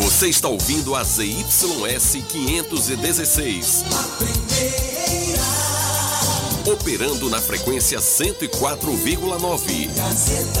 Você está ouvindo a ZYS 516. Operando na frequência 104,9. Gazeta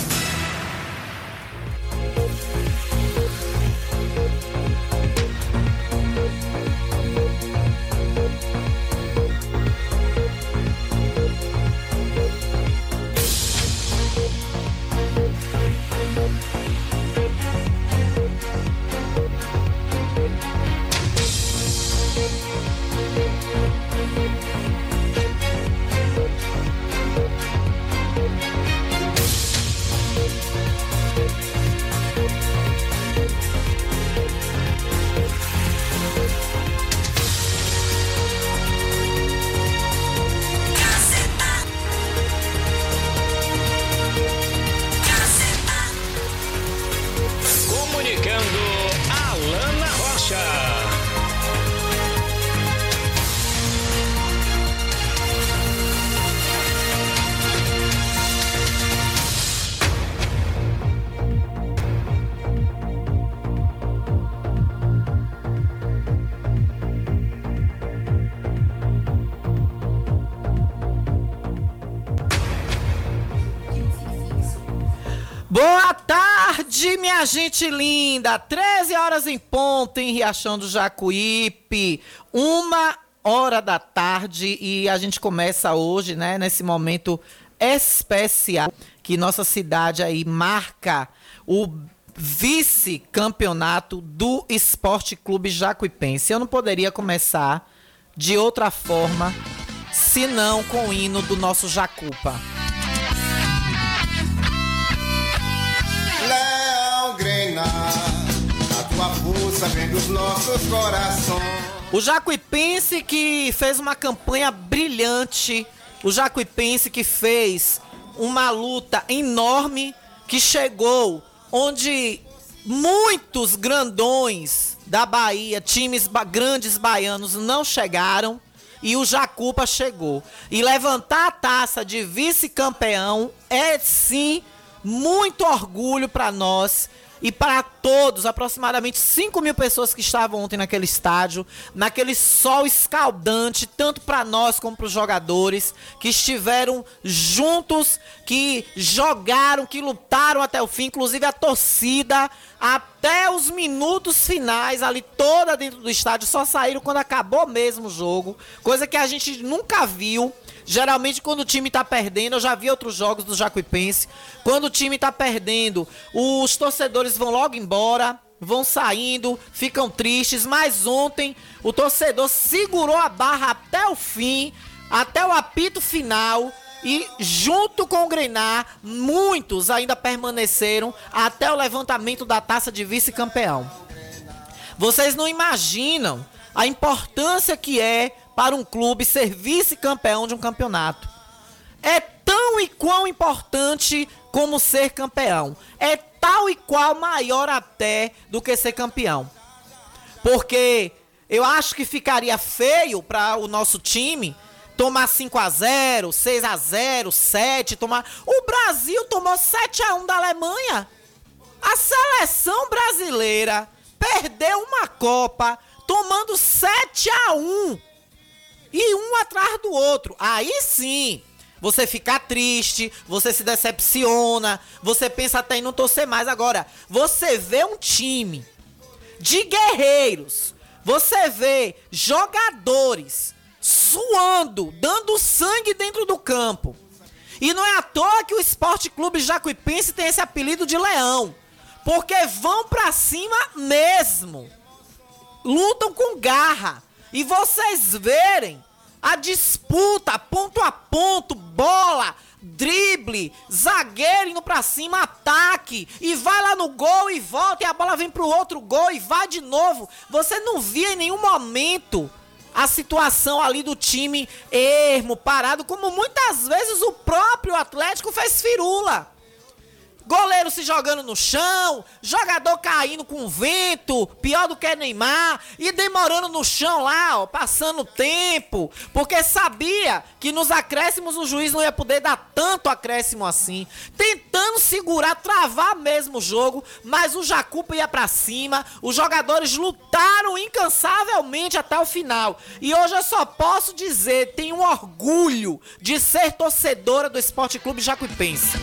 Minha gente linda, 13 horas em ponto em Riachão do Jacuípe, uma hora da tarde e a gente começa hoje, né, nesse momento especial que nossa cidade aí marca o vice-campeonato do Esporte Clube Jacuipense. Eu não poderia começar de outra forma senão com o hino do nosso Jacupa. Vem dos nossos corações. O Jacuipense que fez uma campanha brilhante, o Jacuipense que fez uma luta enorme que chegou onde muitos grandões da Bahia, times ba grandes baianos não chegaram e o Jacupa chegou. E levantar a taça de vice-campeão é sim muito orgulho para nós e para todos, aproximadamente 5 mil pessoas que estavam ontem naquele estádio, naquele sol escaldante, tanto para nós como para os jogadores, que estiveram juntos, que jogaram, que lutaram até o fim, inclusive a torcida, até os minutos finais, ali toda dentro do estádio, só saíram quando acabou mesmo o jogo, coisa que a gente nunca viu. Geralmente, quando o time tá perdendo, eu já vi outros jogos do Jacuipense. Quando o time tá perdendo, os torcedores vão logo embora, vão saindo, ficam tristes. Mas ontem, o torcedor segurou a barra até o fim, até o apito final. E junto com o Grenar, muitos ainda permaneceram até o levantamento da taça de vice-campeão. Vocês não imaginam a importância que é para um clube ser vice-campeão de um campeonato. É tão e quão importante como ser campeão. É tal e qual maior até do que ser campeão. Porque eu acho que ficaria feio para o nosso time tomar 5 a 0, 6 a 0, 7, tomar O Brasil tomou 7 a 1 da Alemanha. A seleção brasileira perdeu uma Copa tomando 7 a 1 e um atrás do outro. Aí sim, você fica triste, você se decepciona, você pensa até em não torcer mais. Agora, você vê um time de guerreiros, você vê jogadores suando, dando sangue dentro do campo. E não é à toa que o Esporte Clube Jacuipense tem esse apelido de leão. Porque vão pra cima mesmo. Lutam com garra e vocês verem a disputa ponto a ponto, bola, drible, zagueiro indo pra cima, ataque, e vai lá no gol e volta, e a bola vem pro outro gol e vai de novo. Você não via em nenhum momento a situação ali do time ermo, parado, como muitas vezes o próprio Atlético fez firula. Goleiro se jogando no chão, jogador caindo com vento, pior do que Neymar, e demorando no chão lá, ó, passando tempo, porque sabia que nos acréscimos o juiz não ia poder dar tanto acréscimo assim, tentando segurar, travar mesmo o jogo, mas o Jacupa ia para cima, os jogadores lutaram incansavelmente até o final. E hoje eu só posso dizer, tenho orgulho de ser torcedora do Esporte Clube Jacuipense.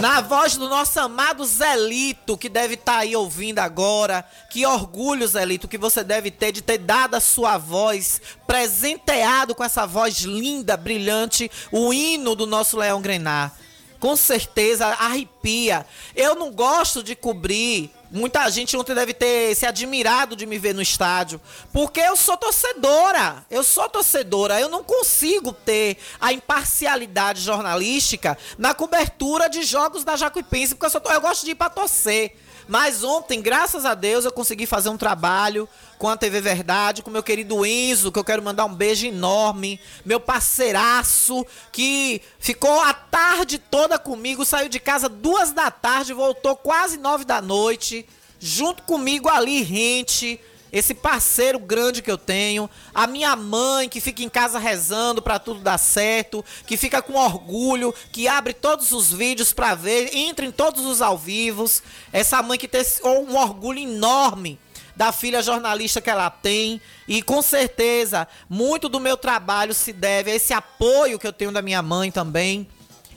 Na voz do nosso amado Zelito, que deve estar tá aí ouvindo agora. Que orgulho, Zelito, que você deve ter de ter dado a sua voz, presenteado com essa voz linda, brilhante, o hino do nosso Leão Grenar. Com certeza arrepia. Eu não gosto de cobrir Muita gente ontem deve ter se admirado de me ver no estádio, porque eu sou torcedora. Eu sou torcedora. Eu não consigo ter a imparcialidade jornalística na cobertura de jogos da Jacuipense, porque eu, sou, eu gosto de ir para torcer. Mas ontem, graças a Deus, eu consegui fazer um trabalho com a TV Verdade, com meu querido Enzo, que eu quero mandar um beijo enorme, meu parceiraço, que ficou a tarde toda comigo, saiu de casa duas da tarde, voltou quase nove da noite, junto comigo ali, rente esse parceiro grande que eu tenho, a minha mãe que fica em casa rezando para tudo dar certo, que fica com orgulho, que abre todos os vídeos para ver, entra em todos os ao vivos, essa mãe que tem um orgulho enorme da filha jornalista que ela tem. E com certeza, muito do meu trabalho se deve a esse apoio que eu tenho da minha mãe também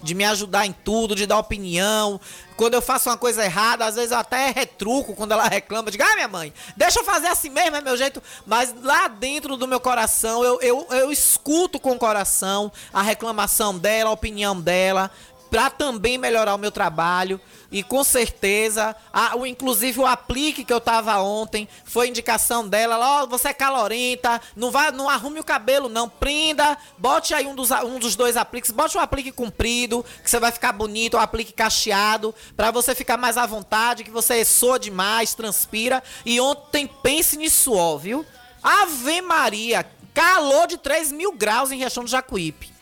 de me ajudar em tudo, de dar opinião. Quando eu faço uma coisa errada, às vezes eu até retruco quando ela reclama. Digo, ah, minha mãe, deixa eu fazer assim mesmo, é meu jeito. Mas lá dentro do meu coração, eu, eu, eu escuto com o coração a reclamação dela, a opinião dela, para também melhorar o meu trabalho. E com certeza, a, o, inclusive o aplique que eu tava ontem, foi indicação dela. Ó, oh, você é calorenta, não vai, não arrume o cabelo, não. Prenda, bote aí um dos, um dos dois apliques, bote o aplique comprido, que você vai ficar bonito, o aplique cacheado, para você ficar mais à vontade, que você soa demais, transpira. E ontem pense nisso, ó, viu? Ave Maria, calor de 3 mil graus em Riachão do Jacuípe.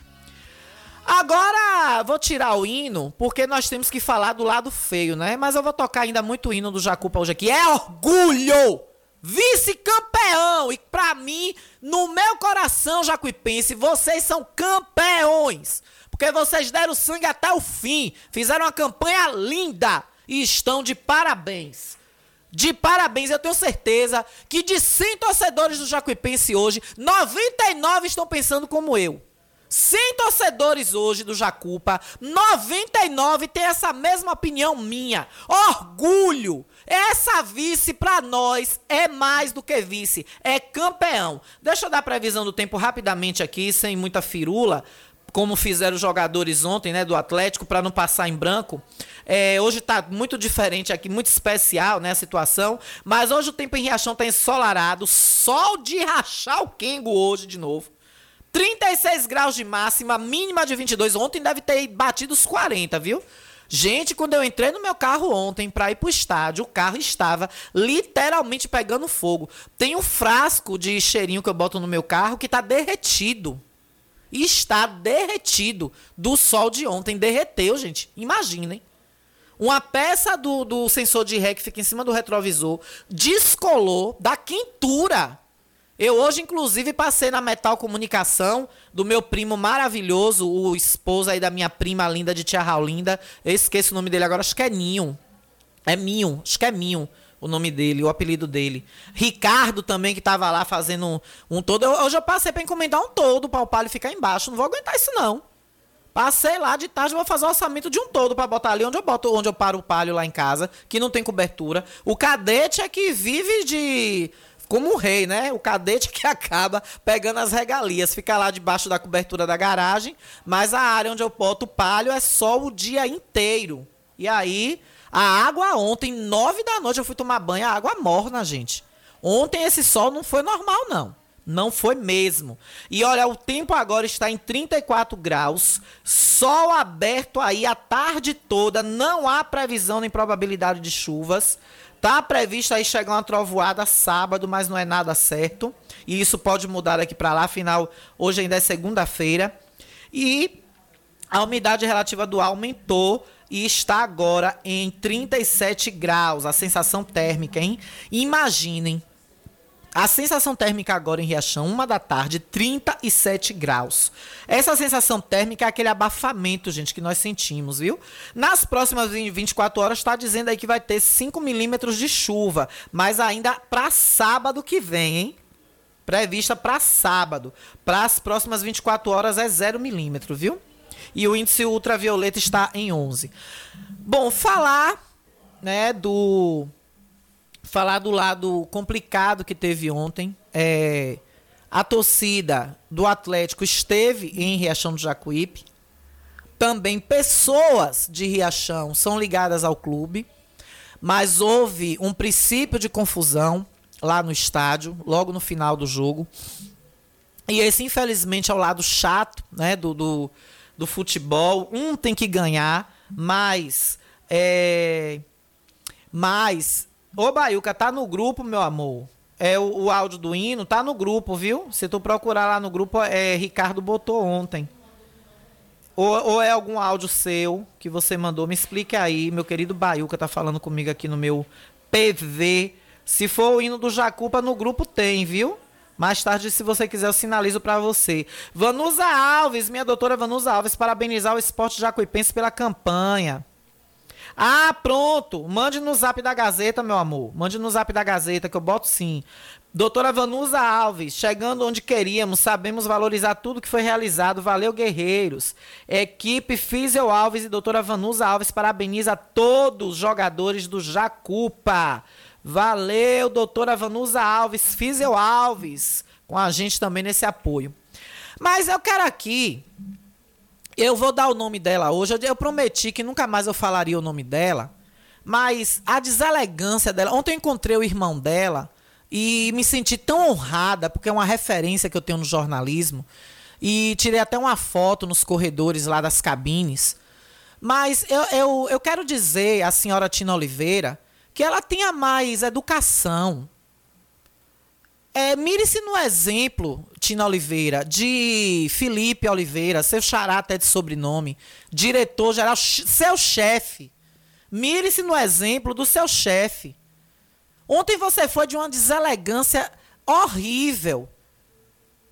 Agora, vou tirar o hino, porque nós temos que falar do lado feio, né? Mas eu vou tocar ainda muito hino do Jacupa hoje aqui. É orgulho! Vice-campeão! E pra mim, no meu coração, Jacuipense, vocês são campeões! Porque vocês deram sangue até o fim, fizeram uma campanha linda e estão de parabéns. De parabéns, eu tenho certeza que de 100 torcedores do Jacuipense hoje, 99 estão pensando como eu. 100 torcedores hoje do Jacupa, 99 tem essa mesma opinião minha. Orgulho! Essa vice para nós é mais do que vice, é campeão. Deixa eu dar a previsão do tempo rapidamente aqui, sem muita firula, como fizeram os jogadores ontem, né, do Atlético, para não passar em branco. É, hoje está muito diferente aqui, muito especial, né, a situação. Mas hoje o tempo em Riachão está ensolarado, sol de rachar o Kengo hoje de novo. 36 graus de máxima, mínima de 22. Ontem deve ter batido os 40, viu? Gente, quando eu entrei no meu carro ontem para ir pro estádio, o carro estava literalmente pegando fogo. Tem um frasco de cheirinho que eu boto no meu carro que tá derretido. Está derretido do sol de ontem. Derreteu, gente. Imaginem. Uma peça do, do sensor de ré que fica em cima do retrovisor descolou da quentura eu hoje, inclusive, passei na Metal Comunicação do meu primo maravilhoso, o esposo aí da minha prima linda de tia Raulinda. Eu esqueço o nome dele agora, acho que é Ninho. É Minho, acho que é Minho o nome dele, o apelido dele. Ricardo também, que tava lá fazendo um, um todo. Eu, hoje eu passei para encomendar um todo para o palio ficar embaixo. Não vou aguentar isso, não. Passei lá de tarde, vou fazer o orçamento de um todo para botar ali onde eu boto, onde eu paro o palio lá em casa, que não tem cobertura. O cadete é que vive de como um rei, né? O cadete que acaba pegando as regalias, fica lá debaixo da cobertura da garagem, mas a área onde eu boto o palho é só o dia inteiro. E aí, a água ontem, nove da noite, eu fui tomar banho, a água morna, gente. Ontem esse sol não foi normal, não. Não foi mesmo. E olha, o tempo agora está em 34 graus, sol aberto aí a tarde toda, não há previsão nem probabilidade de chuvas. Tá previsto aí chegar uma trovoada sábado, mas não é nada certo. E isso pode mudar daqui para lá, afinal, hoje ainda é segunda-feira. E a umidade relativa do ar aumentou e está agora em 37 graus, a sensação térmica, hein? Imaginem, a sensação térmica agora em Riachão, uma da tarde, 37 graus. Essa sensação térmica é aquele abafamento, gente, que nós sentimos, viu? Nas próximas 24 horas está dizendo aí que vai ter 5 milímetros de chuva, mas ainda para sábado que vem, hein? Prevista para sábado. Para as próximas 24 horas é 0 milímetro, viu? E o índice ultravioleta está em 11. Bom, falar, né, do falar do lado complicado que teve ontem. É, a torcida do Atlético esteve em Riachão do Jacuípe. Também pessoas de Riachão são ligadas ao clube. Mas houve um princípio de confusão lá no estádio, logo no final do jogo. E esse, infelizmente, é o lado chato né, do, do, do futebol. Um tem que ganhar, mas. É, mas Ô, Baiuca, tá no grupo, meu amor. É o, o, áudio do hino, tá no grupo, viu? Se tu procurar lá no grupo, é Ricardo botou ontem. Ou, ou, é algum áudio seu que você mandou? Me explique aí, meu querido Baiuca tá falando comigo aqui no meu PV. Se for o hino do Jacupa, no grupo tem, viu? Mais tarde, se você quiser, eu sinalizo para você. Vanusa Alves, minha doutora Vanusa Alves, parabenizar o esporte jacuipense pela campanha. Ah, pronto. Mande no zap da Gazeta, meu amor. Mande no zap da Gazeta, que eu boto sim. Doutora Vanusa Alves, chegando onde queríamos, sabemos valorizar tudo que foi realizado. Valeu, guerreiros. Equipe Físio Alves e doutora Vanusa Alves parabeniza todos os jogadores do Jacupa. Valeu, doutora Vanusa Alves, Físio Alves, com a gente também nesse apoio. Mas eu quero aqui eu vou dar o nome dela hoje. Eu prometi que nunca mais eu falaria o nome dela. Mas a deselegância dela. Ontem eu encontrei o irmão dela e me senti tão honrada, porque é uma referência que eu tenho no jornalismo. E tirei até uma foto nos corredores lá das cabines. Mas eu, eu, eu quero dizer à senhora Tina Oliveira que ela tenha mais educação, é, Mire-se no exemplo, Tina Oliveira, de Felipe Oliveira, seu xará até de sobrenome, diretor-geral, seu chefe. Mire-se no exemplo do seu chefe. Ontem você foi de uma deselegância horrível.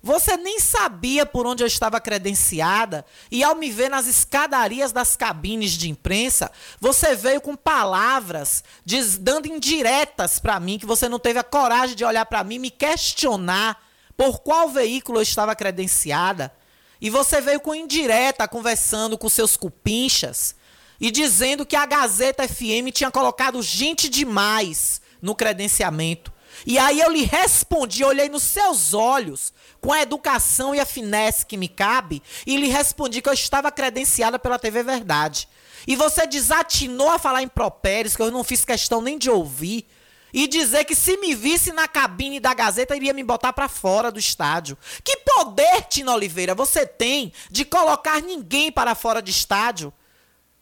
Você nem sabia por onde eu estava credenciada, e ao me ver nas escadarias das cabines de imprensa, você veio com palavras diz, dando indiretas para mim, que você não teve a coragem de olhar para mim e me questionar por qual veículo eu estava credenciada. E você veio com indireta conversando com seus cupinchas e dizendo que a Gazeta FM tinha colocado gente demais no credenciamento. E aí eu lhe respondi, olhei nos seus olhos com a educação e a finesse que me cabe, e lhe respondi que eu estava credenciada pela TV Verdade. E você desatinou a falar em propérios, que eu não fiz questão nem de ouvir, e dizer que se me visse na cabine da Gazeta, iria me botar para fora do estádio. Que poder, Tina Oliveira, você tem de colocar ninguém para fora de estádio?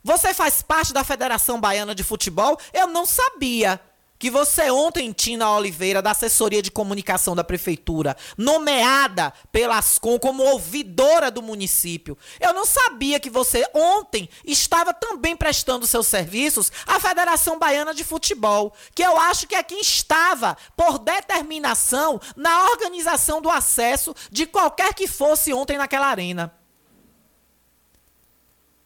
Você faz parte da Federação Baiana de Futebol? Eu não sabia que você ontem, Tina Oliveira, da assessoria de comunicação da prefeitura, nomeada pela Ascom como ouvidora do município. Eu não sabia que você ontem estava também prestando seus serviços à Federação Baiana de Futebol, que eu acho que é quem estava por determinação na organização do acesso de qualquer que fosse ontem naquela arena.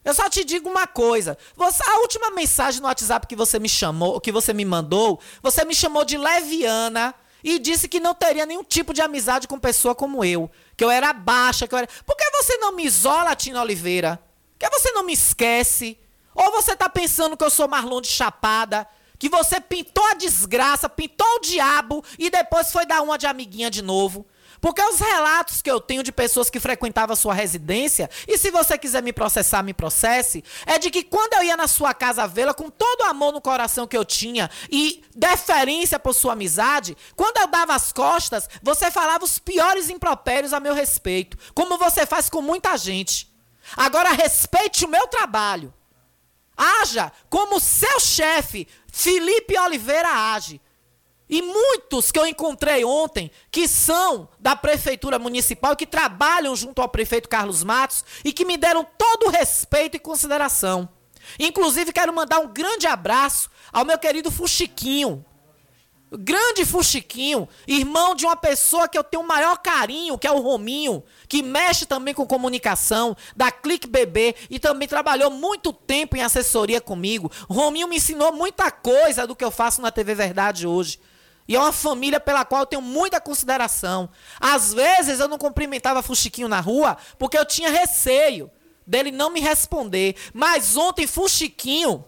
Eu só te digo uma coisa. Você, a última mensagem no WhatsApp que você me chamou, que você me mandou, você me chamou de leviana e disse que não teria nenhum tipo de amizade com pessoa como eu. Que eu era baixa, que eu era. Por que você não me isola, Tina Oliveira? Por que você não me esquece? Ou você tá pensando que eu sou Marlon de Chapada? Que você pintou a desgraça, pintou o diabo e depois foi dar uma de amiguinha de novo? Porque os relatos que eu tenho de pessoas que frequentavam a sua residência, e se você quiser me processar, me processe, é de que quando eu ia na sua casa vê-la com todo o amor no coração que eu tinha e deferência por sua amizade, quando eu dava as costas, você falava os piores impropérios a meu respeito, como você faz com muita gente. Agora respeite o meu trabalho. Haja como seu chefe, Felipe Oliveira, age. E muitos que eu encontrei ontem, que são da prefeitura municipal, que trabalham junto ao prefeito Carlos Matos e que me deram todo o respeito e consideração. Inclusive, quero mandar um grande abraço ao meu querido Fuxiquinho, grande Fuxiquinho, irmão de uma pessoa que eu tenho o maior carinho, que é o Rominho, que mexe também com comunicação, da Clique Bebê e também trabalhou muito tempo em assessoria comigo. Rominho me ensinou muita coisa do que eu faço na TV Verdade hoje. E é uma família pela qual eu tenho muita consideração. Às vezes eu não cumprimentava Fuxiquinho na rua porque eu tinha receio dele não me responder. Mas ontem Fuxiquinho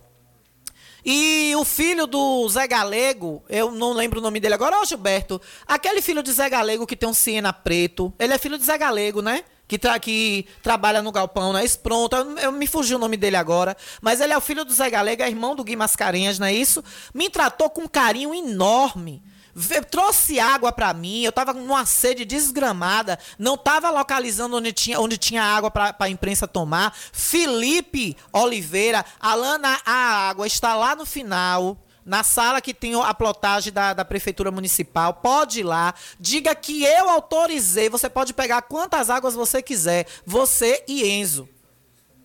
e o filho do Zé Galego, eu não lembro o nome dele agora, ô Gilberto, aquele filho de Zé Galego que tem um Siena preto, ele é filho de Zé Galego, né? Que, tra que trabalha no galpão, não é isso? Pronto, eu, eu, me fugiu o nome dele agora. Mas ele é o filho do Zé Galego, é irmão do Gui Mascarenhas, não é isso? Me tratou com um carinho enorme trouxe água para mim, eu estava numa sede desgramada, não estava localizando onde tinha, onde tinha água para a imprensa tomar. Felipe Oliveira, Alana, a água está lá no final, na sala que tem a plotagem da, da Prefeitura Municipal. Pode ir lá, diga que eu autorizei. Você pode pegar quantas águas você quiser, você e Enzo.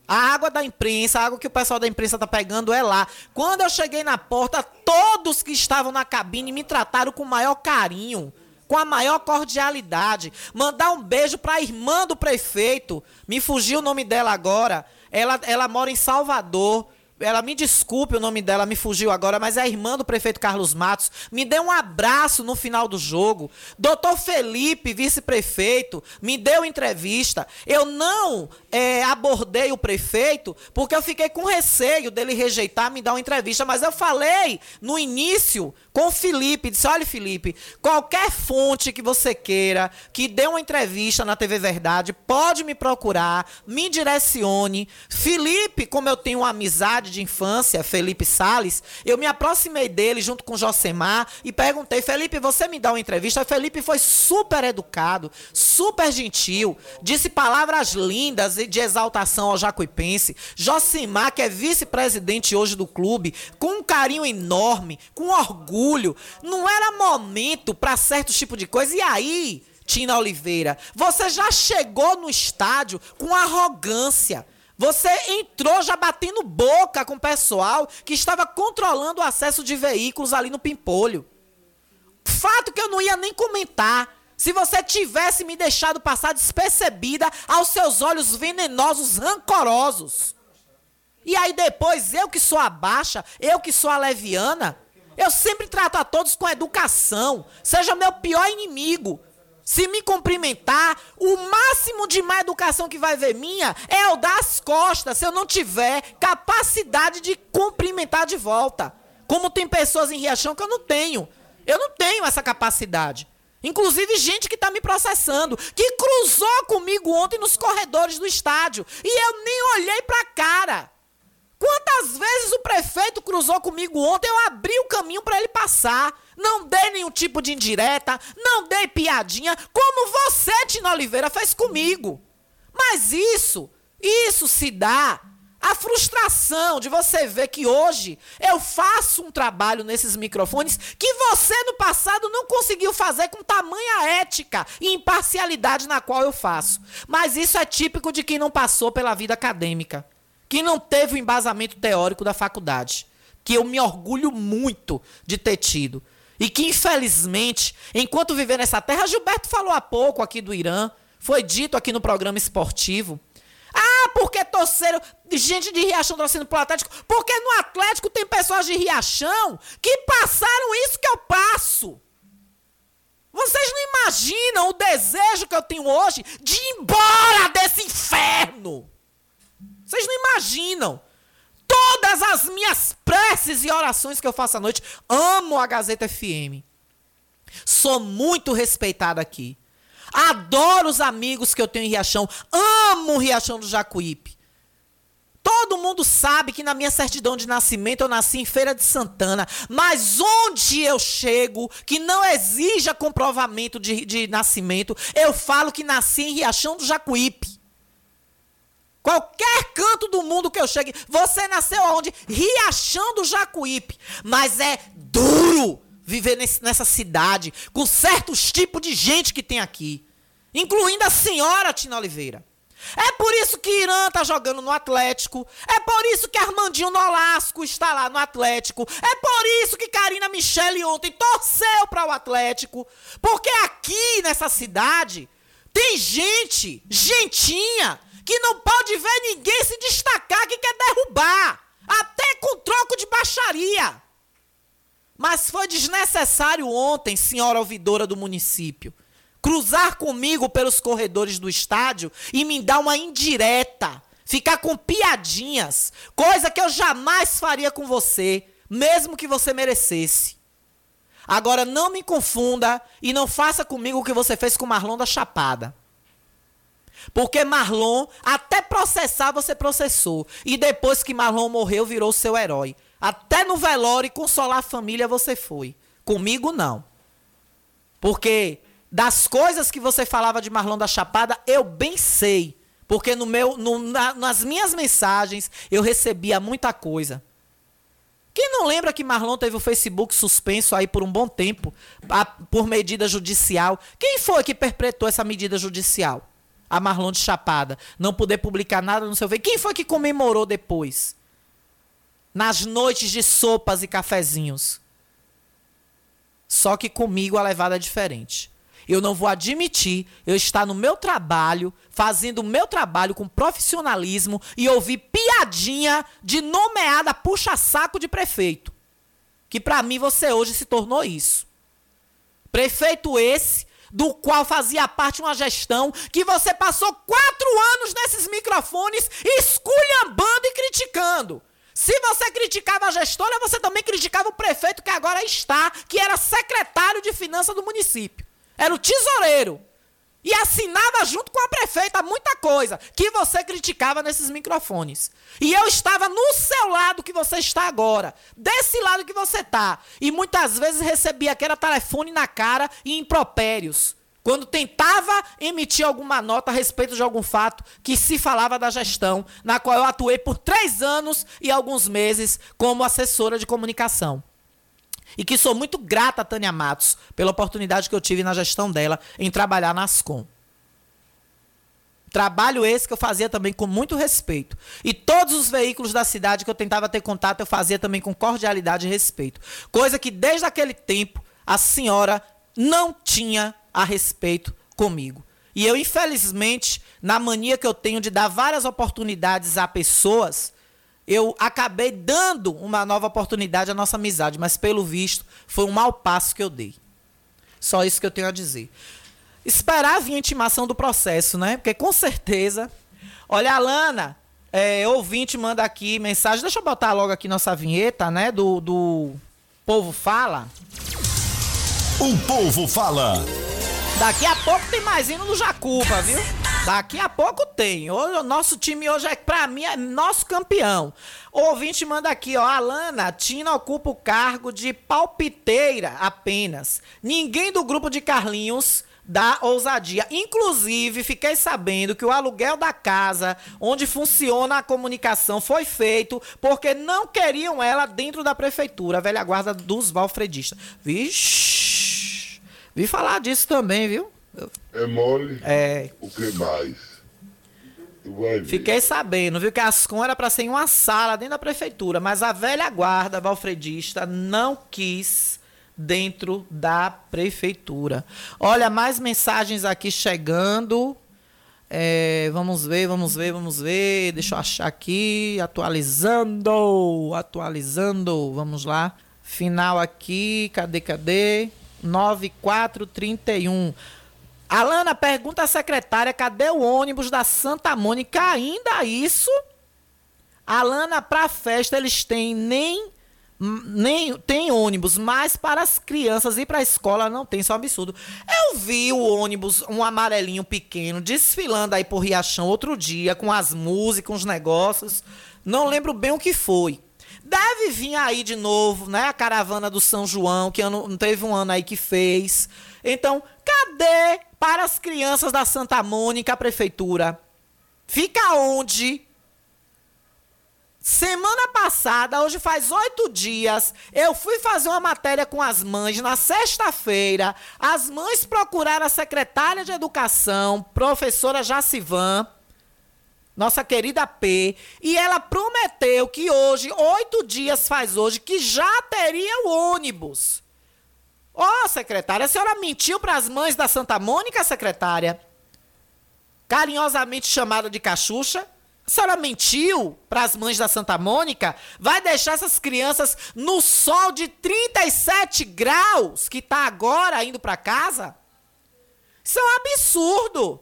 A água da imprensa, a água que o pessoal da imprensa tá pegando é lá. Quando eu cheguei na porta, todos que estavam na cabine me trataram com o maior carinho, com a maior cordialidade. Mandar um beijo para a irmã do prefeito. Me fugiu o nome dela agora. Ela, ela mora em Salvador ela me desculpe o nome dela, me fugiu agora, mas é a irmã do prefeito Carlos Matos, me deu um abraço no final do jogo. Doutor Felipe, vice-prefeito, me deu entrevista. Eu não é, abordei o prefeito porque eu fiquei com receio dele rejeitar me dar uma entrevista, mas eu falei no início com o Felipe, disse: olha, Felipe, qualquer fonte que você queira que dê uma entrevista na TV Verdade, pode me procurar, me direcione. Felipe, como eu tenho uma de infância, Felipe Sales, eu me aproximei dele junto com Josemar e perguntei: Felipe, você me dá uma entrevista? Felipe foi super educado, super gentil, disse palavras lindas de exaltação ao Jacuipense. Josemar, que é vice-presidente hoje do clube, com um carinho enorme, com orgulho. Não era momento para certo tipo de coisa. E aí, Tina Oliveira, você já chegou no estádio com arrogância. Você entrou já batendo boca com o pessoal que estava controlando o acesso de veículos ali no Pimpolho. Fato que eu não ia nem comentar. Se você tivesse me deixado passar despercebida aos seus olhos venenosos, rancorosos. E aí depois, eu que sou a baixa, eu que sou a leviana, eu sempre trato a todos com educação. Seja meu pior inimigo. Se me cumprimentar, o máximo de má educação que vai ver minha é eu dar as costas se eu não tiver capacidade de cumprimentar de volta. Como tem pessoas em Riachão que eu não tenho. Eu não tenho essa capacidade. Inclusive gente que está me processando, que cruzou comigo ontem nos corredores do estádio e eu nem olhei para a cara. Quantas vezes o prefeito cruzou comigo ontem, eu abri o caminho para ele passar. Não dei nenhum tipo de indireta, não dei piadinha, como você, Tina Oliveira, fez comigo. Mas isso, isso se dá a frustração de você ver que hoje eu faço um trabalho nesses microfones que você no passado não conseguiu fazer com tamanha ética e imparcialidade na qual eu faço. Mas isso é típico de quem não passou pela vida acadêmica que não teve o embasamento teórico da faculdade, que eu me orgulho muito de ter tido. E que, infelizmente, enquanto viver nessa terra, Gilberto falou há pouco aqui do Irã, foi dito aqui no programa esportivo. Ah, porque torceram gente de Riachão torcendo pro Atlético? Porque no Atlético tem pessoas de Riachão que passaram isso que eu passo. Vocês não imaginam o desejo que eu tenho hoje de ir embora desse inferno. Vocês não imaginam. Todas as minhas preces e orações que eu faço à noite, amo a Gazeta FM. Sou muito respeitada aqui. Adoro os amigos que eu tenho em Riachão. Amo o Riachão do Jacuípe. Todo mundo sabe que na minha certidão de nascimento eu nasci em Feira de Santana. Mas onde eu chego, que não exija comprovamento de, de nascimento, eu falo que nasci em Riachão do Jacuípe. Qualquer canto do mundo que eu chegue, você nasceu onde? Riachão do Jacuípe. Mas é duro viver nesse, nessa cidade, com certos tipos de gente que tem aqui. Incluindo a senhora Tina Oliveira. É por isso que Irã está jogando no Atlético. É por isso que Armandinho Nolasco está lá no Atlético. É por isso que Karina Michele ontem torceu para o Atlético. Porque aqui nessa cidade tem gente, gentinha, que não pode ver ninguém se destacar que quer derrubar. Até com troco de baixaria. Mas foi desnecessário ontem, senhora ouvidora do município cruzar comigo pelos corredores do estádio e me dar uma indireta, ficar com piadinhas, coisa que eu jamais faria com você, mesmo que você merecesse. Agora não me confunda e não faça comigo o que você fez com Marlon da Chapada. Porque Marlon, até processar, você processou. E depois que Marlon morreu, virou seu herói. Até no velório consolar a família você foi. Comigo, não. Porque das coisas que você falava de Marlon da Chapada, eu bem sei. Porque no meu, no, na, nas minhas mensagens eu recebia muita coisa. Quem não lembra que Marlon teve o Facebook suspenso aí por um bom tempo, a, por medida judicial? Quem foi que perpetrou essa medida judicial? A Marlon de Chapada. Não poder publicar nada no seu Facebook. Quem foi que comemorou depois? Nas noites de sopas e cafezinhos. Só que comigo a levada é diferente. Eu não vou admitir eu estar no meu trabalho, fazendo o meu trabalho com profissionalismo e ouvir piadinha de nomeada puxa-saco de prefeito. Que para mim você hoje se tornou isso. Prefeito esse do qual fazia parte uma gestão que você passou quatro anos nesses microfones esculhambando e criticando. Se você criticava a gestora, você também criticava o prefeito que agora está, que era secretário de finanças do município. Era o tesoureiro. E assinava junto com a prefeita muita coisa que você criticava nesses microfones. E eu estava no seu lado que você está agora. Desse lado que você está. E muitas vezes recebia aquele telefone na cara e impropérios. Quando tentava emitir alguma nota a respeito de algum fato que se falava da gestão, na qual eu atuei por três anos e alguns meses como assessora de comunicação. E que sou muito grata a Tânia Matos pela oportunidade que eu tive na gestão dela em trabalhar na Ascom. Trabalho esse que eu fazia também com muito respeito. E todos os veículos da cidade que eu tentava ter contato, eu fazia também com cordialidade e respeito. Coisa que desde aquele tempo a senhora não tinha a respeito comigo. E eu, infelizmente, na mania que eu tenho de dar várias oportunidades a pessoas, eu acabei dando uma nova oportunidade à nossa amizade, mas pelo visto foi um mau passo que eu dei. Só isso que eu tenho a dizer. Esperar vir a intimação do processo, né? Porque com certeza. Olha, Alana, é, ouvinte manda aqui mensagem. Deixa eu botar logo aqui nossa vinheta, né? Do, do Povo Fala. O Povo Fala. Daqui a pouco tem mais hino do Jacuba, viu? Daqui a pouco tem. O nosso time hoje é, pra mim, é nosso campeão. O ouvinte manda aqui, ó. Alana, Tina ocupa o cargo de palpiteira apenas. Ninguém do grupo de Carlinhos dá ousadia. Inclusive, fiquei sabendo que o aluguel da casa onde funciona a comunicação foi feito porque não queriam ela dentro da prefeitura, a velha guarda dos valfredistas. Vixe! Vi falar disso também, viu? É mole? É. O que mais? Fiquei sabendo, viu, que as com era para ser em uma sala dentro da prefeitura, mas a velha guarda valfredista não quis dentro da prefeitura. Olha, mais mensagens aqui chegando. É, vamos ver, vamos ver, vamos ver. Deixa eu achar aqui. Atualizando, atualizando. Vamos lá. Final aqui. Cadê, cadê? 9431. Alana, pergunta à secretária, cadê o ônibus da Santa Mônica? Ainda isso? Alana, pra festa eles têm nem nem tem ônibus, mas para as crianças ir para a escola não tem, isso é um absurdo. Eu vi o ônibus, um amarelinho pequeno, desfilando aí por Riachão outro dia, com as músicas, os negócios. Não lembro bem o que foi. Deve vir aí de novo, né? A caravana do São João, que ano, teve um ano aí que fez. Então, cadê para as crianças da Santa Mônica a prefeitura? Fica onde? Semana passada, hoje faz oito dias, eu fui fazer uma matéria com as mães na sexta-feira. As mães procuraram a secretária de Educação, professora Jacivan, nossa querida P, e ela prometeu que hoje, oito dias faz hoje, que já teria o ônibus. Ó, oh, secretária, a senhora mentiu para as mães da Santa Mônica, secretária? Carinhosamente chamada de cachucha? A senhora mentiu para as mães da Santa Mônica? Vai deixar essas crianças no sol de 37 graus que está agora indo para casa? Isso é um absurdo.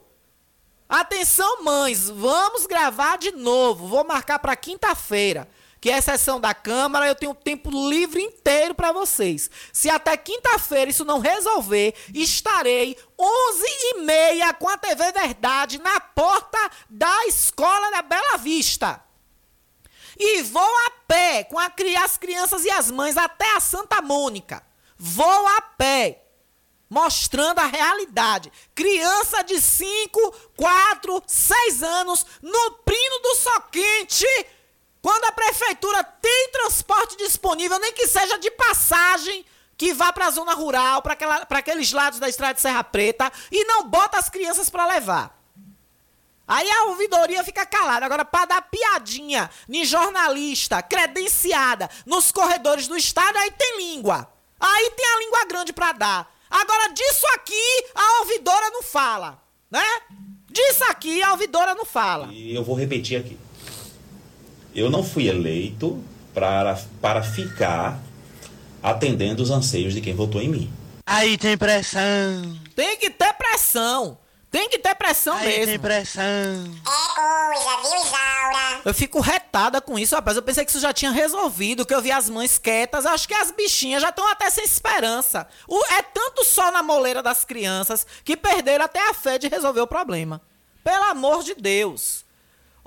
Atenção, mães, vamos gravar de novo. Vou marcar para quinta-feira que é sessão da Câmara, eu tenho tempo livre inteiro para vocês. Se até quinta-feira isso não resolver, estarei 11 e meia com a TV Verdade na porta da Escola da Bela Vista. E vou a pé com a, as crianças e as mães até a Santa Mônica. Vou a pé mostrando a realidade. Criança de 5, 4, 6 anos no prino do sol quente quando a prefeitura tem transporte disponível, nem que seja de passagem, que vá para a zona rural, para aqueles lados da estrada de Serra Preta, e não bota as crianças para levar. Aí a ouvidoria fica calada. Agora, para dar piadinha em jornalista credenciada nos corredores do Estado, aí tem língua. Aí tem a língua grande para dar. Agora, disso aqui, a ouvidora não fala, né? Disso aqui, a ouvidora não fala. E eu vou repetir aqui. Eu não fui eleito para, para ficar atendendo os anseios de quem votou em mim. Aí tem pressão. Tem que ter pressão. Tem que ter pressão Aí mesmo. tem pressão. É coisa, viu, Isaura? Eu fico retada com isso, rapaz. Eu pensei que isso já tinha resolvido, que eu vi as mães quietas. Acho que as bichinhas já estão até sem esperança. O, é tanto só na moleira das crianças que perderam até a fé de resolver o problema. Pelo amor de Deus.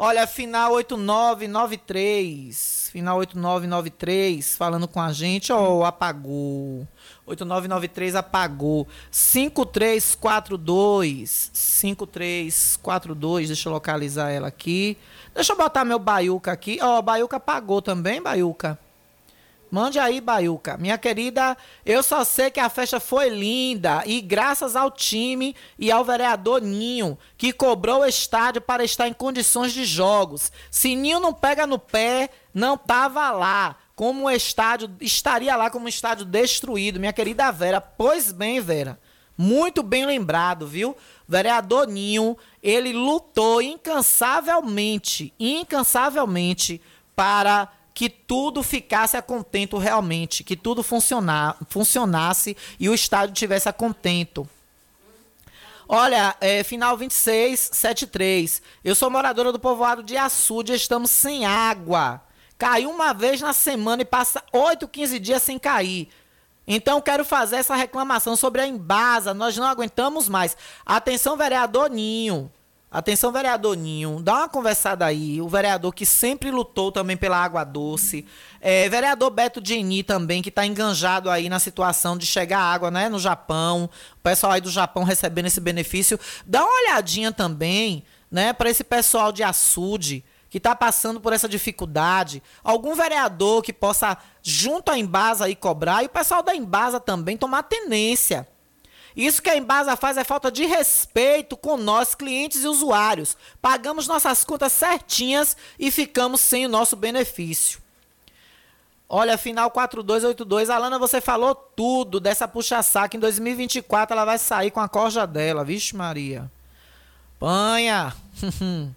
Olha, final 8993. Final 8993 falando com a gente. Oh, apagou. 8993 apagou. 5342. 5342. Deixa eu localizar ela aqui. Deixa eu botar meu Baiuca aqui. Ó, oh, Baiuca apagou também, Baiuca. Mande aí, Baiuca. Minha querida, eu só sei que a festa foi linda e graças ao time e ao vereador Ninho, que cobrou o estádio para estar em condições de jogos. Se Ninho não pega no pé, não tava lá. Como o estádio estaria lá como um estádio destruído, minha querida Vera. Pois bem, Vera. Muito bem lembrado, viu? Vereador Ninho, ele lutou incansavelmente, incansavelmente para que tudo ficasse a contento realmente, que tudo funcionar, funcionasse e o estádio tivesse a contento. Olha, é, final 26, 73. Eu sou moradora do povoado de Açude, estamos sem água. Caiu uma vez na semana e passa 8, 15 dias sem cair. Então quero fazer essa reclamação sobre a Embasa. Nós não aguentamos mais. Atenção, vereador Ninho. Atenção, vereador Ninho, dá uma conversada aí. O vereador que sempre lutou também pela água doce. É, vereador Beto Geni também, que está enganjado aí na situação de chegar água né, no Japão. O pessoal aí do Japão recebendo esse benefício. Dá uma olhadinha também né, para esse pessoal de açude que está passando por essa dificuldade. Algum vereador que possa, junto à Embasa, aí cobrar. E o pessoal da Embasa também tomar tendência isso que a Embasa faz é falta de respeito com nós, clientes e usuários. Pagamos nossas contas certinhas e ficamos sem o nosso benefício. Olha, final 4282. Alana, você falou tudo dessa puxa-saca. Em 2024 ela vai sair com a corja dela. Vixe, Maria. Panha.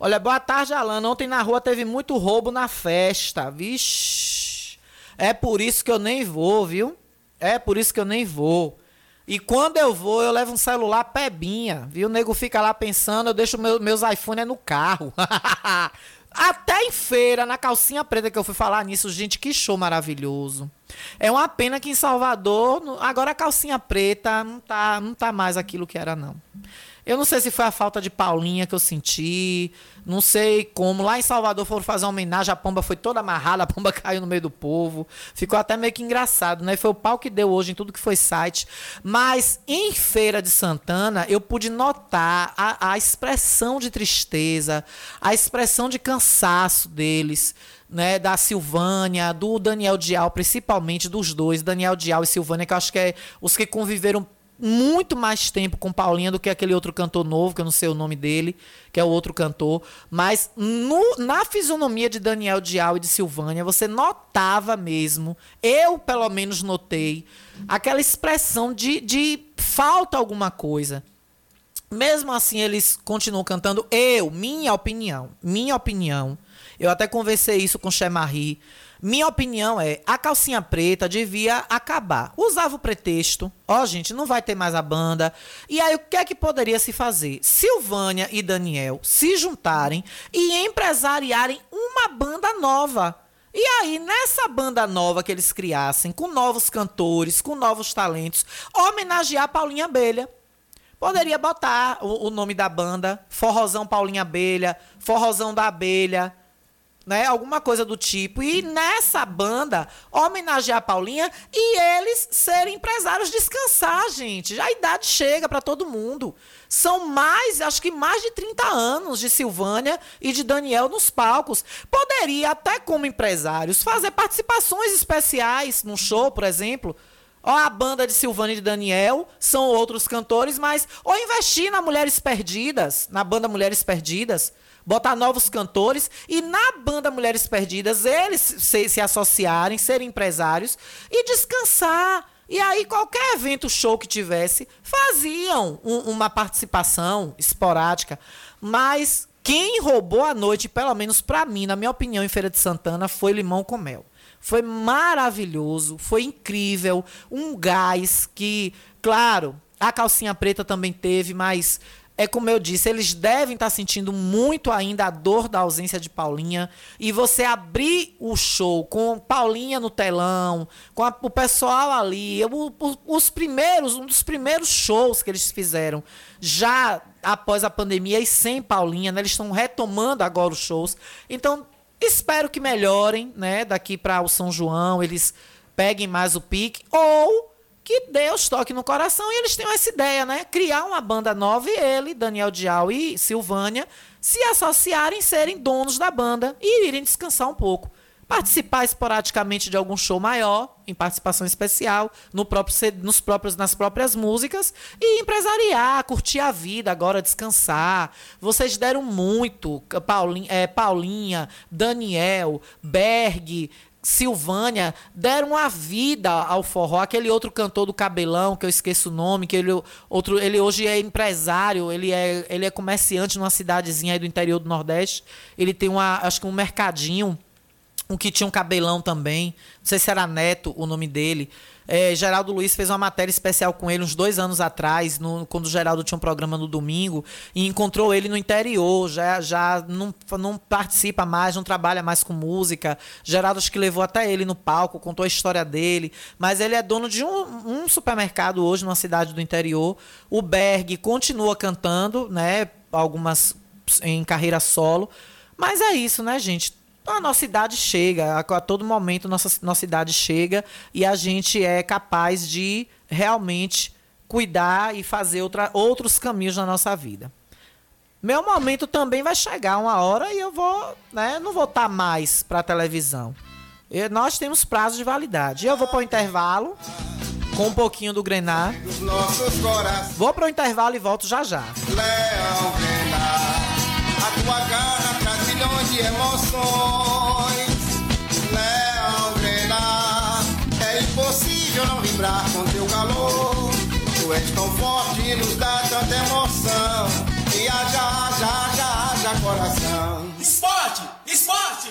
Olha, boa tarde, Alana. Ontem na rua teve muito roubo na festa. Vixe. É por isso que eu nem vou, viu? É por isso que eu nem vou. E quando eu vou, eu levo um celular pebinha, viu? O nego fica lá pensando, eu deixo meu, meus iPhone no carro. até em feira, na calcinha preta que eu fui falar nisso, gente, que show maravilhoso. É uma pena que em Salvador, agora a calcinha preta não tá, não tá mais aquilo que era, não. Eu não sei se foi a falta de Paulinha que eu senti, não sei como. Lá em Salvador foram fazer uma homenagem, a pomba foi toda amarrada, a pomba caiu no meio do povo. Ficou até meio que engraçado, né? Foi o pau que deu hoje em tudo que foi site. Mas em Feira de Santana, eu pude notar a, a expressão de tristeza, a expressão de cansaço deles. Né, da Silvânia, do Daniel Dial, principalmente dos dois, Daniel Dial e Silvânia, que eu acho que é os que conviveram muito mais tempo com Paulinha do que aquele outro cantor novo, que eu não sei o nome dele, que é o outro cantor. Mas no, na fisionomia de Daniel Dial e de Silvânia, você notava mesmo, eu pelo menos notei, aquela expressão de, de falta alguma coisa. Mesmo assim, eles continuam cantando. Eu, minha opinião, minha opinião. Eu até conversei isso com Chemarie minha opinião é, a calcinha preta devia acabar. Usava o pretexto, ó oh, gente, não vai ter mais a banda. E aí o que é que poderia se fazer? Silvânia e Daniel se juntarem e empresariarem uma banda nova. E aí, nessa banda nova que eles criassem, com novos cantores, com novos talentos, homenagear Paulinha Abelha. Poderia botar o, o nome da banda, Forrozão Paulinha Abelha, Forrozão da Abelha, né? Alguma coisa do tipo. E nessa banda, homenagear a Paulinha e eles serem empresários descansar, gente. Já a idade chega para todo mundo. São mais, acho que mais de 30 anos de Silvânia e de Daniel nos palcos. Poderia, até como empresários, fazer participações especiais num show, por exemplo. Ó, a banda de Silvânia e de Daniel, são outros cantores, mas. Ou investir na Mulheres Perdidas, na banda Mulheres Perdidas botar novos cantores e na banda Mulheres Perdidas eles se, se associarem, serem empresários e descansar. E aí, qualquer evento, show que tivesse, faziam um, uma participação esporádica. Mas quem roubou a noite, pelo menos para mim, na minha opinião, em Feira de Santana, foi Limão com Mel. Foi maravilhoso, foi incrível. Um gás que, claro, a calcinha preta também teve, mas é como eu disse, eles devem estar sentindo muito ainda a dor da ausência de Paulinha. E você abrir o show com Paulinha no telão, com a, o pessoal ali, o, os primeiros, um dos primeiros shows que eles fizeram, já após a pandemia e sem Paulinha, né? Eles estão retomando agora os shows. Então, espero que melhorem, né? Daqui para o São João, eles peguem mais o pique. Ou que Deus toque no coração e eles tenham essa ideia, né? Criar uma banda nova e ele, Daniel Dial e Silvânia, se associarem, serem donos da banda e irem descansar um pouco. Participar esporadicamente de algum show maior, em participação especial, no próprio, nos próprios, nas próprias músicas, e empresariar, curtir a vida, agora descansar. Vocês deram muito, Paulinha, é, Paulinha Daniel, Berg, Silvânia deram a vida ao forró. Aquele outro cantor do cabelão, que eu esqueço o nome, que ele, outro, ele hoje é empresário, ele é, ele é comerciante numa cidadezinha aí do interior do Nordeste. Ele tem uma, acho que um mercadinho, um que tinha um cabelão também. Não sei se era Neto o nome dele. É, Geraldo Luiz fez uma matéria especial com ele uns dois anos atrás, no, quando o Geraldo tinha um programa no domingo, e encontrou ele no interior, já, já não, não participa mais, não trabalha mais com música. Geraldo acho que levou até ele no palco, contou a história dele, mas ele é dono de um, um supermercado hoje numa cidade do interior. O Berg continua cantando, né? Algumas em carreira solo. Mas é isso, né, gente? A nossa idade chega, a, a, todo momento nossa, nossa idade chega e a gente é capaz de realmente cuidar e fazer outra, outros caminhos na nossa vida. Meu momento também vai chegar uma hora e eu vou, né, não voltar mais para a televisão. E nós temos prazo de validade. Eu vou para o intervalo com um pouquinho do Grenar. Vou para o intervalo e volto já já. A tua garra traz milhões de emoções. Leão Grenar, é impossível não vibrar com teu calor. Tu és tão forte e nos dá tanta emoção. E haja, haja, haja, haja coração. Esporte! Esporte!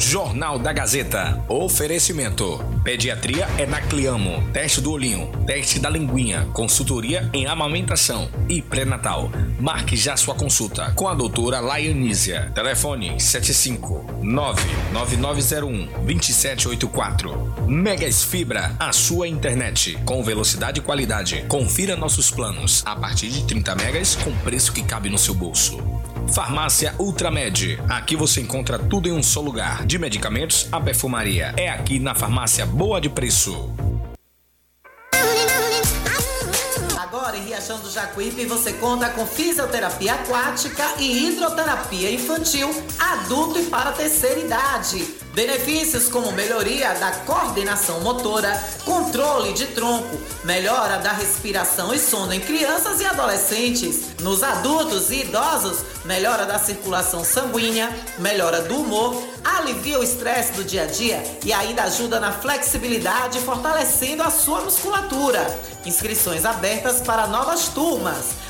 Jornal da Gazeta. Oferecimento. Pediatria é na Cliamo. Teste do olhinho. Teste da linguinha. Consultoria em amamentação e pré-natal. Marque já sua consulta com a doutora Laianísia. Telefone 75 99901 2784. Megas Fibra, a sua internet com velocidade e qualidade. Confira nossos planos a partir de 30 megas com preço que cabe no seu bolso. Farmácia Ultramed. Aqui você encontra tudo em um só lugar, de medicamentos a perfumaria. É aqui na Farmácia Boa de Preço. Agora em Riachão do Jacuípe você conta com fisioterapia aquática e hidroterapia infantil, adulto e para terceira idade Benefícios como melhoria da coordenação motora, controle de tronco, melhora da respiração e sono em crianças e adolescentes. Nos adultos e idosos, melhora da circulação sanguínea, melhora do humor, alivia o estresse do dia a dia e ainda ajuda na flexibilidade, fortalecendo a sua musculatura. Inscrições abertas para novas turmas.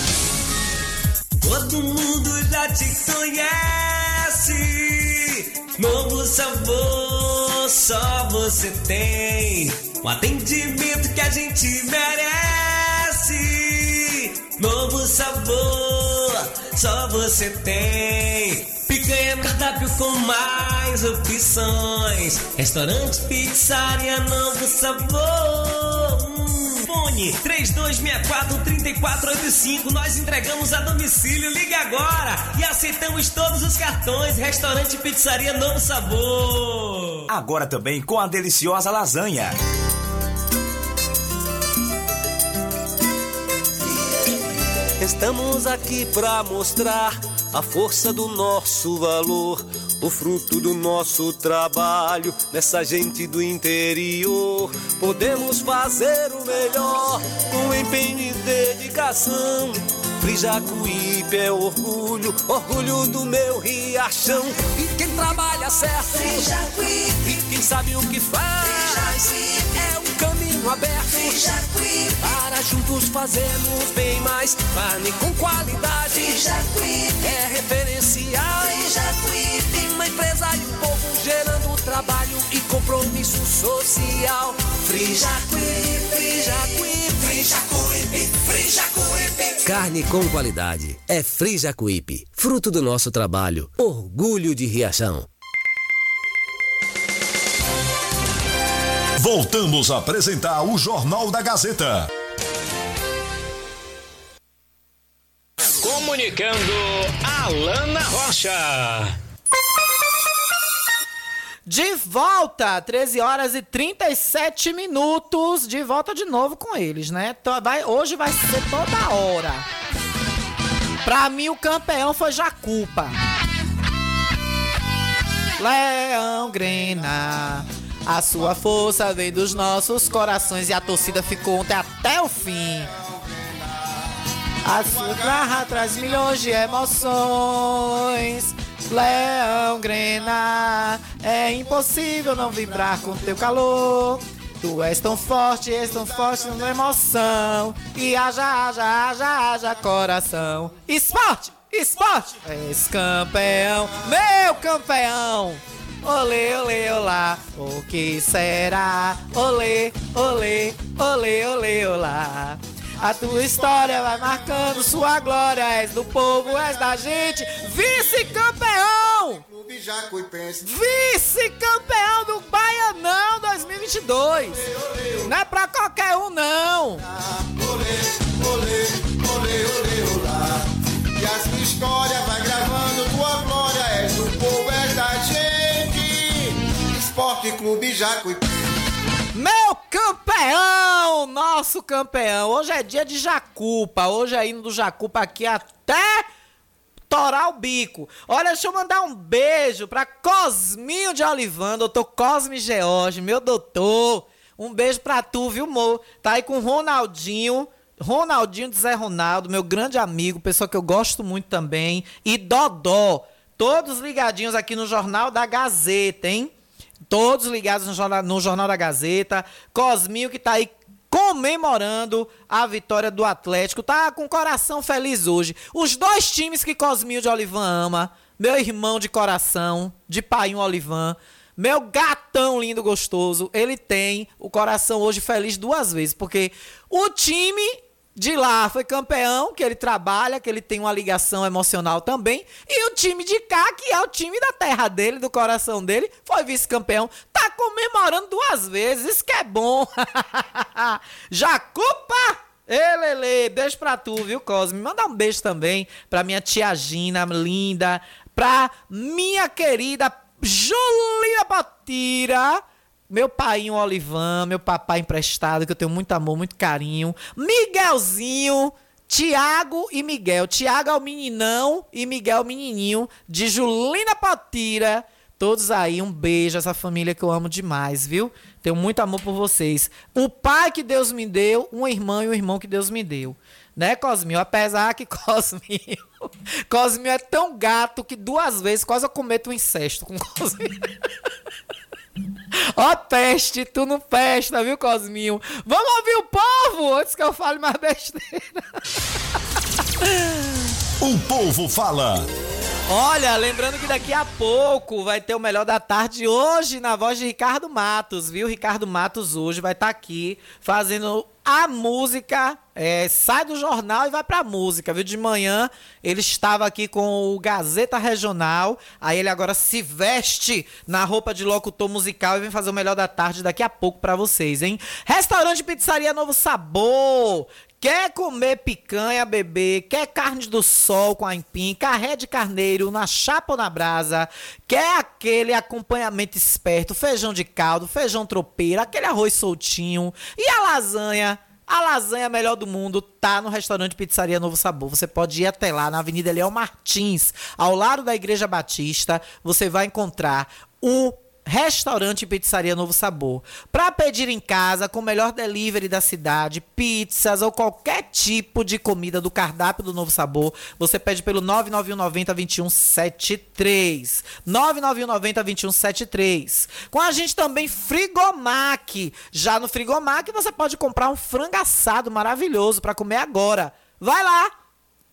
Todo mundo já te conhece. Novo sabor, só você tem. O atendimento que a gente merece. Novo sabor, só você tem. Picanha cardápio com mais opções. Restaurante, pizzaria, novo sabor. Fone 3264-3485. Nós entregamos a domicílio. Ligue agora e aceitamos todos os cartões. Restaurante Pizzaria Novo Sabor. Agora também com a deliciosa lasanha. Estamos aqui para mostrar a força do nosso valor o fruto do nosso trabalho nessa gente do interior. Podemos fazer o melhor com empenho e dedicação. Frijacuípe é orgulho, orgulho do meu riachão. E quem trabalha certo, Frijacuípe. E quem sabe o que faz, Frijacuípe. Caminho aberto. Frijacuípe. Para juntos fazermos bem mais. Carne com qualidade, Frijacuípe. é referencial. Frijacuípe. Uma empresa e um povo gerando trabalho e compromisso social. Frijacuípe, Frijacuípe, Frijacuípe, Frijacuípe. Carne com qualidade é Frijacuípe, fruto do nosso trabalho, orgulho de Riachão. Voltamos a apresentar o Jornal da Gazeta. Comunicando Alana Rocha. De volta, 13 horas e 37 minutos. De volta de novo com eles, né? Vai, hoje vai ser toda hora. Pra mim, o campeão foi Jacupa. Leão Grena. A sua força vem dos nossos corações e a torcida ficou ontem até o fim. A sua garra traz milhões de emoções. Leão Grena, é impossível não vibrar com teu calor. Tu és tão forte, és tão forte na emoção. E haja, haja, haja, haja coração. Esporte, esporte, és campeão, meu campeão. Olê, olê, olá, o que será? Olê, olê, olê, olê, olá. A tua história vai marcando sua glória. És do povo, és da gente. Vice-campeão! Vice-campeão do Baianão 2022. Não é pra qualquer um, não. Olê, olê, olê, olê, olá. E a sua história vai gravando tua glória. És do povo, és da gente. Esporte Clube Jacuipense. Meu campeão! Nosso campeão! Hoje é dia de Jacupa. Hoje é indo do Jacupa aqui até torar o bico. Olha, deixa eu mandar um beijo pra Cosminho de Olivan, doutor Cosme George, meu doutor. Um beijo pra tu, viu, Mo? Tá aí com Ronaldinho. Ronaldinho de Zé Ronaldo, meu grande amigo, pessoa que eu gosto muito também. E Dodó. Todos ligadinhos aqui no Jornal da Gazeta, hein? Todos ligados no Jornal, no Jornal da Gazeta. Cosminho que tá aí comemorando a vitória do Atlético. Tá com o coração feliz hoje. Os dois times que Cosminho de Olivan ama. Meu irmão de coração, de Painho Olivan. Meu gatão lindo, gostoso. Ele tem o coração hoje feliz duas vezes. Porque o time de lá foi campeão, que ele trabalha, que ele tem uma ligação emocional também. E o time de cá, que é o time da terra dele, do coração dele, foi vice-campeão. Tá comemorando duas vezes, isso que é bom. Jacupa! Elele, beijo pra tu, viu, Cosme? Manda um beijo também pra minha tia Gina, linda. Pra minha querida Julia Patira meu pai Olivan, meu papai emprestado, que eu tenho muito amor, muito carinho. Miguelzinho, Tiago e Miguel. Tiago é o meninão e Miguel é o menininho de Julina Patira. Todos aí, um beijo, essa família que eu amo demais, viu? Tenho muito amor por vocês. O pai que Deus me deu, uma irmã e um irmão que Deus me deu. Né, Cosminho? Apesar que Cosminho. Cosminho é tão gato que duas vezes quase eu cometo um incesto com Cosminho. Ó, peste, tu não festa, viu, Cosminho? Vamos ouvir o povo antes que eu fale mais besteira. O povo fala. Olha, lembrando que daqui a pouco vai ter o melhor da tarde hoje na voz de Ricardo Matos, viu? Ricardo Matos hoje vai estar tá aqui fazendo a música é, sai do jornal e vai pra música, viu? De manhã ele estava aqui com o Gazeta Regional, aí ele agora se veste na roupa de locutor musical e vem fazer o melhor da tarde daqui a pouco para vocês, hein? Restaurante Pizzaria Novo Sabor, Quer comer picanha, bebê? Quer carne do sol com aipim? Carré de carneiro na chapa ou na brasa? Quer aquele acompanhamento esperto? Feijão de caldo, feijão tropeiro, aquele arroz soltinho e a lasanha? A lasanha melhor do mundo tá no restaurante Pizzaria Novo Sabor. Você pode ir até lá na Avenida Leão Martins, ao lado da Igreja Batista. Você vai encontrar o Restaurante e Pizzaria Novo Sabor. Para pedir em casa com o melhor delivery da cidade, pizzas ou qualquer tipo de comida do cardápio do Novo Sabor, você pede pelo 99190 2173. 99190 2173. Com a gente também Frigomac. Já no Frigomac você pode comprar um frango assado maravilhoso para comer agora. Vai lá!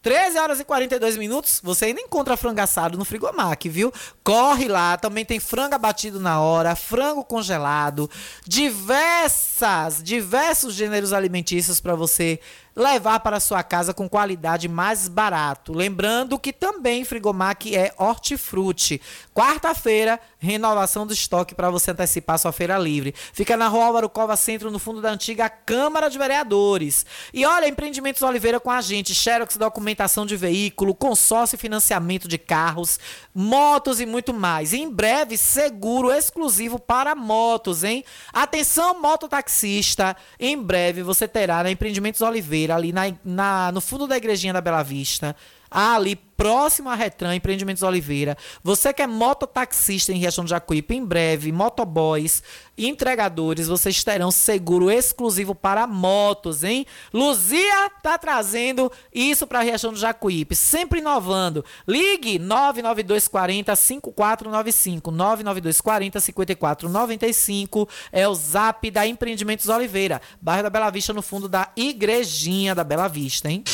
13 horas e 42 minutos, você ainda encontra frango assado no Frigomac, viu? Corre lá, também tem frango abatido na hora, frango congelado, diversas, diversos gêneros alimentícios para você levar para sua casa com qualidade mais barato. Lembrando que também Frigomac é hortifruti. Quarta-feira, renovação do estoque para você antecipar sua feira livre. Fica na Rua Álvaro Cova Centro, no fundo da antiga Câmara de Vereadores. E olha, Empreendimentos Oliveira com a gente, Xerox documentação de veículo, consórcio e financiamento de carros, motos e muito mais. E em breve, seguro exclusivo para motos, hein? Atenção, mototaxista, em breve você terá na Empreendimentos Oliveira ali na, na, no fundo da igrejinha da Bela Vista. Ali próximo à Retran, Empreendimentos Oliveira. Você que é mototaxista em Riachão do Jacuípe, em breve, motoboys, entregadores, vocês terão seguro exclusivo para motos, hein? Luzia tá trazendo isso para Riachão do Jacuípe, sempre inovando. Ligue 99240 5495, 99240 5495 é o Zap da Empreendimentos Oliveira, bairro da Bela Vista, no fundo da Igrejinha da Bela Vista, hein?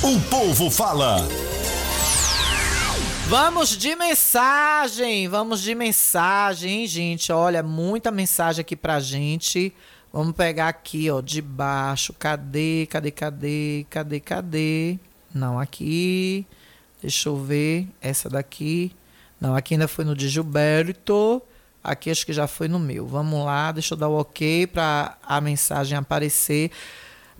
O povo fala. Vamos de mensagem, vamos de mensagem, gente? Olha, muita mensagem aqui pra gente. Vamos pegar aqui, ó, de baixo. Cadê, cadê, cadê, cadê, cadê? Não, aqui. Deixa eu ver. Essa daqui. Não, aqui ainda foi no de Gilberto. Aqui acho que já foi no meu. Vamos lá, deixa eu dar o ok para a mensagem aparecer.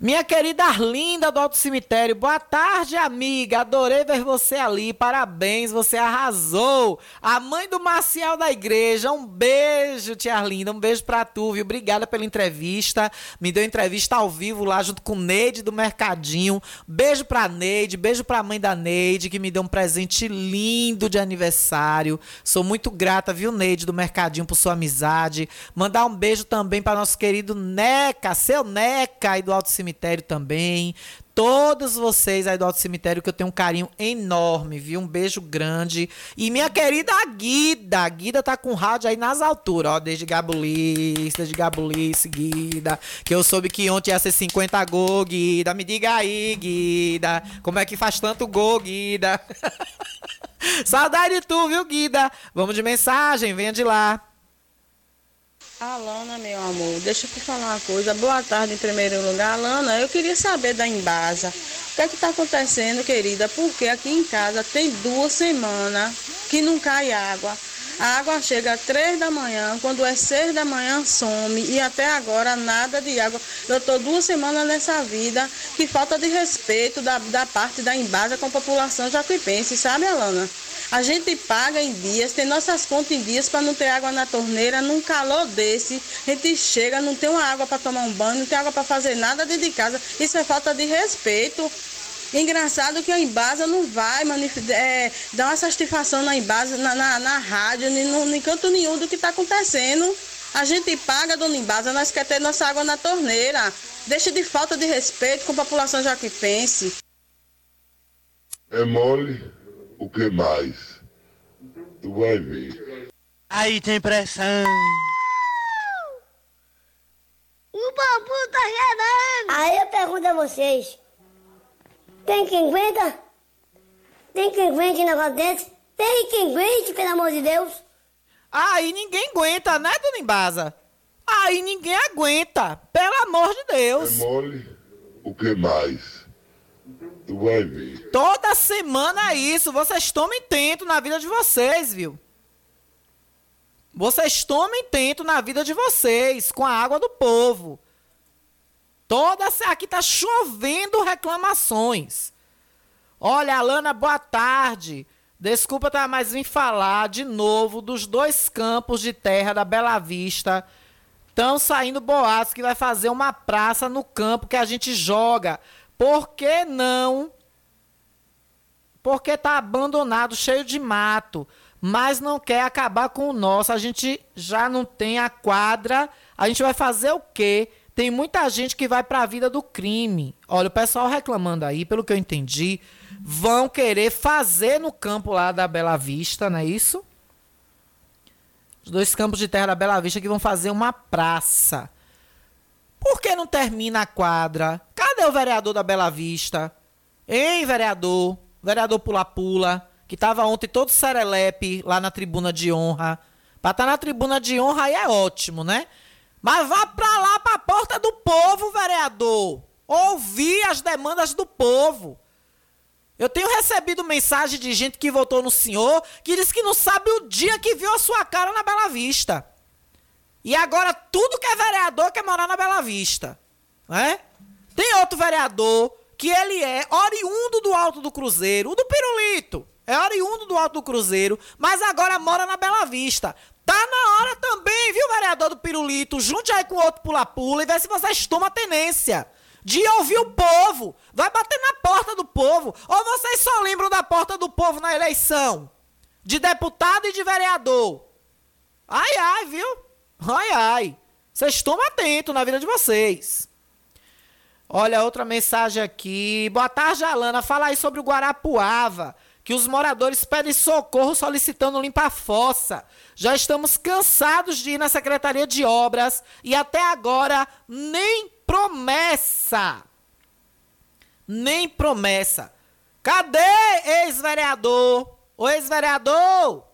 Minha querida Arlinda do Alto Cemitério, boa tarde, amiga. Adorei ver você ali. Parabéns, você arrasou. A mãe do Marcial da igreja, um beijo, tia Arlinda. Um beijo pra tu, viu? Obrigada pela entrevista. Me deu entrevista ao vivo lá junto com Neide do Mercadinho. Beijo pra Neide, beijo pra mãe da Neide, que me deu um presente lindo de aniversário. Sou muito grata, viu, Neide do Mercadinho, por sua amizade. Mandar um beijo também para nosso querido Neca, seu Neca aí do Alto Cemitério Cemitério também. Todos vocês aí do Alto Cemitério, que eu tenho um carinho enorme, viu? Um beijo grande. E minha querida Guida. A Guida tá com rádio aí nas alturas, ó. Desde Gabulice, desde Gabulice, Guida. Que eu soube que ontem ia ser 50 gol, Guida. Me diga aí, Guida. Como é que faz tanto gol, Guida? Saudade de tu, viu, Guida? Vamos de mensagem, venha de lá. Alana, meu amor, deixa eu te falar uma coisa. Boa tarde em primeiro lugar. Alana, eu queria saber da Embasa. O que é que está acontecendo, querida? Porque aqui em casa tem duas semanas que não cai água. A água chega às três da manhã, quando é seis da manhã some e até agora nada de água. Eu estou duas semanas nessa vida, que falta de respeito da, da parte da Embasa com a população jacuipense, sabe, Alana? A gente paga em dias, tem nossas contas em dias para não ter água na torneira, num calor desse. A gente chega, não tem uma água para tomar um banho, não tem água para fazer nada dentro de casa. Isso é falta de respeito. Engraçado que a Embasa não vai é, dar uma satisfação na Embasa, na, na, na rádio, nem, em canto nenhum do que está acontecendo. A gente paga, dona Embasa, nós queremos ter nossa água na torneira. Deixa de falta de respeito com a população jaquipense. É mole. O que mais? Tu vai ver. Aí tem pressão. O bambu tá gerando. Aí eu pergunto a vocês. Tem quem aguenta? Tem quem aguente um negócio desse? Tem quem aguente, pelo amor de Deus? Aí ninguém aguenta, né, dona Embasa? Aí ninguém aguenta, pelo amor de Deus. É mole? O que mais? Vai ver. Toda semana é isso. Vocês tomem tento na vida de vocês, viu? Vocês tomem tento na vida de vocês com a água do povo. Toda aqui tá chovendo reclamações. Olha, Alana, boa tarde. Desculpa tá mais vim falar de novo dos dois campos de terra da Bela Vista. Estão saindo boatos que vai fazer uma praça no campo que a gente joga por que não? Porque tá abandonado, cheio de mato, mas não quer acabar com o nosso. A gente já não tem a quadra. A gente vai fazer o quê? Tem muita gente que vai para a vida do crime. Olha, o pessoal reclamando aí, pelo que eu entendi, vão querer fazer no campo lá da Bela Vista, não é isso? Os dois campos de terra da Bela Vista que vão fazer uma praça. Por que não termina a quadra? Cadê o vereador da Bela Vista? Hein, vereador? Vereador Pula-Pula, que tava ontem todo serelepe lá na tribuna de honra. Pra estar tá na tribuna de honra aí é ótimo, né? Mas vá pra lá, pra porta do povo, vereador. Ouvir as demandas do povo. Eu tenho recebido mensagem de gente que votou no senhor que diz que não sabe o dia que viu a sua cara na Bela Vista. E agora tudo que é vereador quer morar na Bela Vista. Né? Tem outro vereador que ele é oriundo do Alto do Cruzeiro, o do Pirulito. É oriundo do Alto do Cruzeiro, mas agora mora na Bela Vista. Tá na hora também, viu, vereador do Pirulito? Junte aí com outro pula-pula e vê se vocês tomam tenência. de ouvir o povo. Vai bater na porta do povo. Ou vocês só lembram da porta do povo na eleição? De deputado e de vereador. Ai, ai, viu? Ai, ai. Vocês estão atentos na vida de vocês. Olha, outra mensagem aqui. Boa tarde, Alana. Fala aí sobre o Guarapuava. Que os moradores pedem socorro solicitando limpar fossa. Já estamos cansados de ir na Secretaria de Obras e até agora nem promessa. Nem promessa. Cadê ex-vereador? Ô ex-vereador!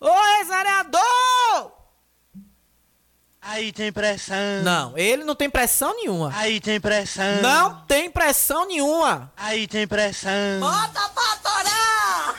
Ô ex-vereador! Aí tem pressão. Não, ele não tem pressão nenhuma. Aí tem pressão. Não tem pressão nenhuma. Aí tem pressão. Bota pra torar!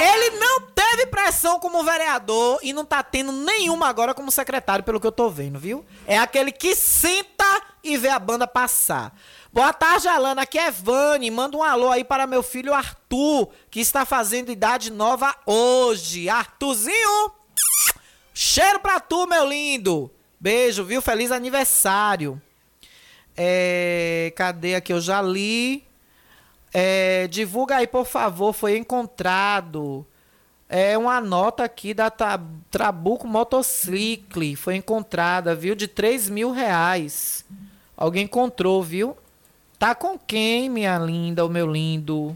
Ele não teve pressão como vereador e não tá tendo nenhuma agora como secretário, pelo que eu tô vendo, viu? É aquele que senta e vê a banda passar. Boa tarde, Alana. Aqui é Vani. Manda um alô aí para meu filho Arthur, que está fazendo idade nova hoje. Arthurzinho! Cheiro pra tu, meu lindo! Beijo, viu? Feliz aniversário. É, cadê aqui? Eu já li. É, divulga aí, por favor. Foi encontrado. É uma nota aqui da Trabuco Motocicle. Foi encontrada, viu? De 3 mil reais. Alguém encontrou, viu? Tá com quem, minha linda, o meu lindo?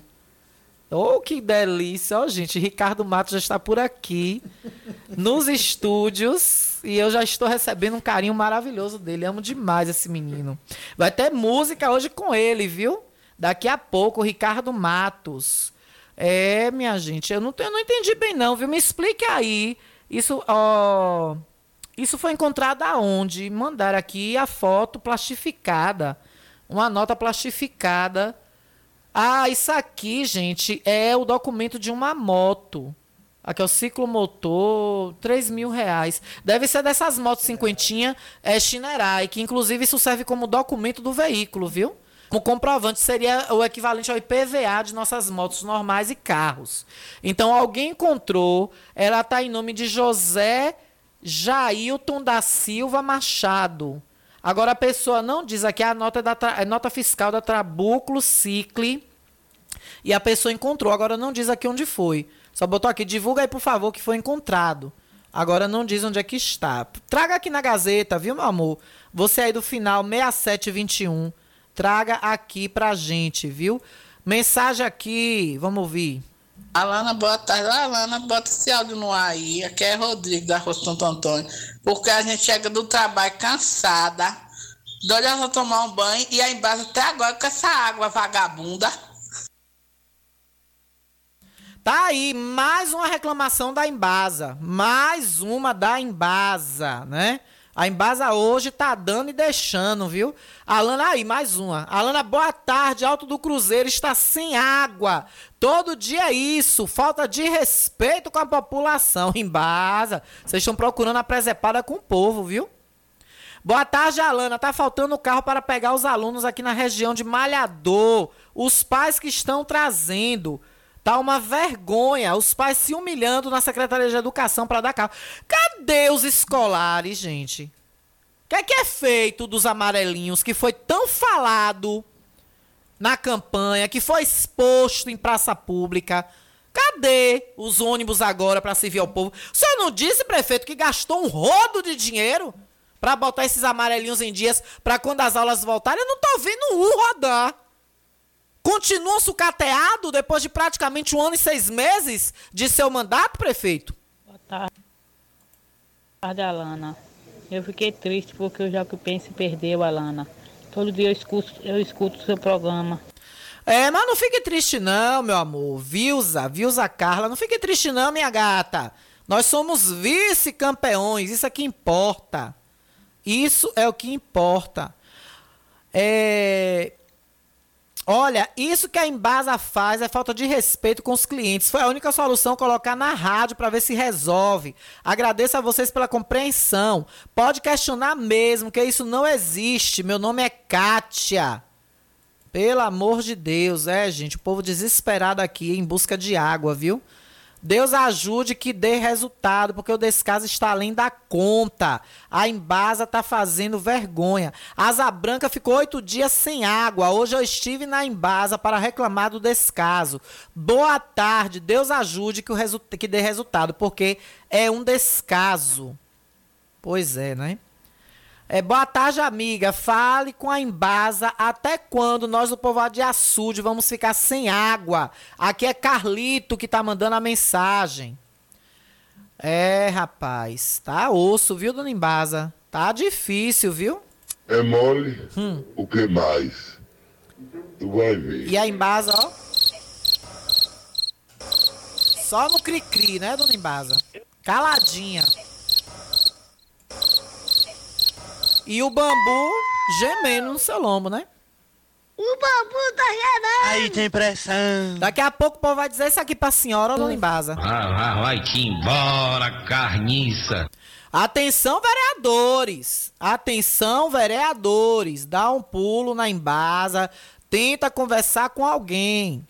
Oh, que delícia! Ó, oh, gente, Ricardo Matos já está por aqui, nos estúdios, e eu já estou recebendo um carinho maravilhoso dele. Amo demais esse menino. Vai ter música hoje com ele, viu? Daqui a pouco, Ricardo Matos. É, minha gente, eu não, eu não entendi bem não, viu? Me explique aí. Isso, ó... Isso foi encontrado aonde? Mandaram aqui a foto plastificada. Uma nota plastificada ah, isso aqui, gente, é o documento de uma moto. Aqui é o ciclomotor, 3 mil reais. Deve ser dessas motos cinquentinha é, Shinerai, que inclusive isso serve como documento do veículo, viu? Como comprovante seria o equivalente ao IPVA de nossas motos normais e carros. Então alguém encontrou, ela está em nome de José Jailton da Silva Machado. Agora a pessoa não diz aqui a nota, da a nota fiscal da Trabuclo Cicle e a pessoa encontrou. Agora não diz aqui onde foi. Só botou aqui, divulga aí por favor que foi encontrado. Agora não diz onde é que está. Traga aqui na Gazeta, viu, meu amor? Você aí do final 6721. Traga aqui pra gente, viu? Mensagem aqui, vamos ouvir. Alana, boa tarde. Alana, bota esse áudio no ar aí. Aqui é Rodrigo da Rua Santo Antônio. Porque a gente chega do trabalho cansada, doida pra tomar um banho e aí embaixo até agora com essa água vagabunda. Tá aí, mais uma reclamação da Embasa. Mais uma da Embasa, né? A Embasa hoje tá dando e deixando, viu? Alana, aí, mais uma. Alana, boa tarde. Alto do Cruzeiro está sem água. Todo dia é isso. Falta de respeito com a população. Embasa. Vocês estão procurando a presepada com o povo, viu? Boa tarde, Alana. Tá faltando carro para pegar os alunos aqui na região de Malhador. Os pais que estão trazendo. Tá uma vergonha. Os pais se humilhando na Secretaria de Educação para dar carro. Cadê os escolares, gente? O que é que é feito dos amarelinhos que foi tão falado na campanha, que foi exposto em praça pública? Cadê os ônibus agora para servir ao povo? O senhor não disse, prefeito, que gastou um rodo de dinheiro para botar esses amarelinhos em dias para quando as aulas voltarem? Eu não tô vendo um rodar. Continua sucateado depois de praticamente um ano e seis meses de seu mandato, prefeito? Boa tarde, Boa tarde Alana. Eu fiquei triste porque o Jacuipense perdeu, Alana. Todo dia eu escuto, eu escuto o seu programa. É, mas não fique triste não, meu amor. Vilza, Vilza Carla, não fique triste não, minha gata. Nós somos vice-campeões, isso é que importa. Isso é o que importa. É, Olha, isso que a Embasa faz é falta de respeito com os clientes. Foi a única solução colocar na rádio para ver se resolve. Agradeço a vocês pela compreensão. Pode questionar mesmo, que isso não existe. Meu nome é Kátia. Pelo amor de Deus, é, gente, o povo desesperado aqui em busca de água, viu? Deus ajude que dê resultado, porque o descaso está além da conta. A Embasa está fazendo vergonha. A Asa Branca ficou oito dias sem água. Hoje eu estive na Embasa para reclamar do descaso. Boa tarde, Deus ajude que, o que dê resultado, porque é um descaso. Pois é, né? É, boa tarde, amiga. Fale com a Embasa até quando nós do povoado de Açude vamos ficar sem água. Aqui é Carlito que tá mandando a mensagem. É, rapaz. Tá osso, viu, dona Embasa? Tá difícil, viu? É mole? Hum. O que mais? Tu vai ver. E a Embasa, ó. Só no cri-cri, né, dona Embasa? Caladinha. E o bambu gemendo no seu lombo, né? O bambu tá gemendo. Aí tem pressão. Daqui a pouco o povo vai dizer isso aqui pra senhora, dona Embasa. Ah, vai-te embora, carniça. Atenção, vereadores! Atenção, vereadores! Dá um pulo na Embasa, tenta conversar com alguém.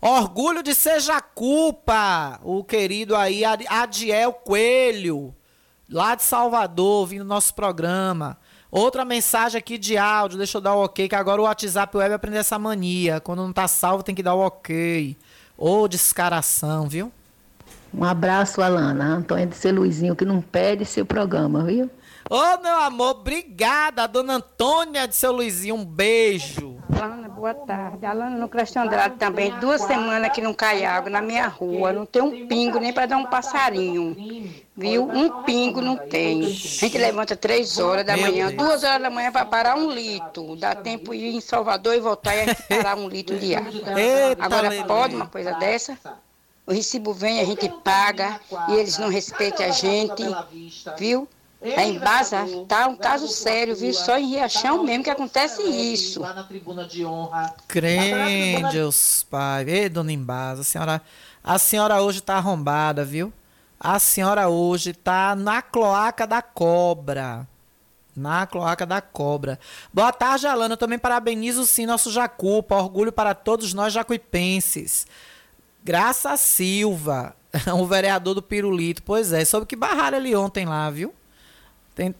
Orgulho de ser Jacupa, o querido aí Adiel Coelho lá de Salvador, ouvindo nosso programa. Outra mensagem aqui de áudio, deixa eu dar o ok, que agora o WhatsApp Web aprender essa mania. Quando não tá salvo, tem que dar o ok. Ô, oh, descaração, viu? Um abraço, Alana. Antônia de ser Luizinho, que não perde seu programa, viu? Ô, oh, meu amor, obrigada, dona Antônia de seu Luizinho, um beijo. Alana, boa tarde. Alana, no Cresto Andrade também, duas semanas que não cai água na minha rua, não tem um pingo nem para dar um passarinho, viu? Um pingo não tem. A gente levanta três horas da manhã, duas horas da manhã para parar um litro. Dá tempo de ir em Salvador e voltar e a gente parar um litro de água. Agora, pode uma coisa dessa? O recibo vem, a gente paga e eles não respeitam a gente, viu? A Embasa tá um caso sério, viu? Só em Riachão mesmo que acontece isso. Lá na tribuna de honra. Crêndios, pai. Ei, dona Embasa, a senhora, a senhora hoje tá arrombada, viu? A senhora hoje tá na cloaca da cobra. Na cloaca da cobra. Boa tarde, Alana. Eu também parabenizo sim nosso Jacupa. Orgulho para todos nós jacuipenses. Graça Silva, o vereador do Pirulito. Pois é, soube que barraram ele ontem lá, viu?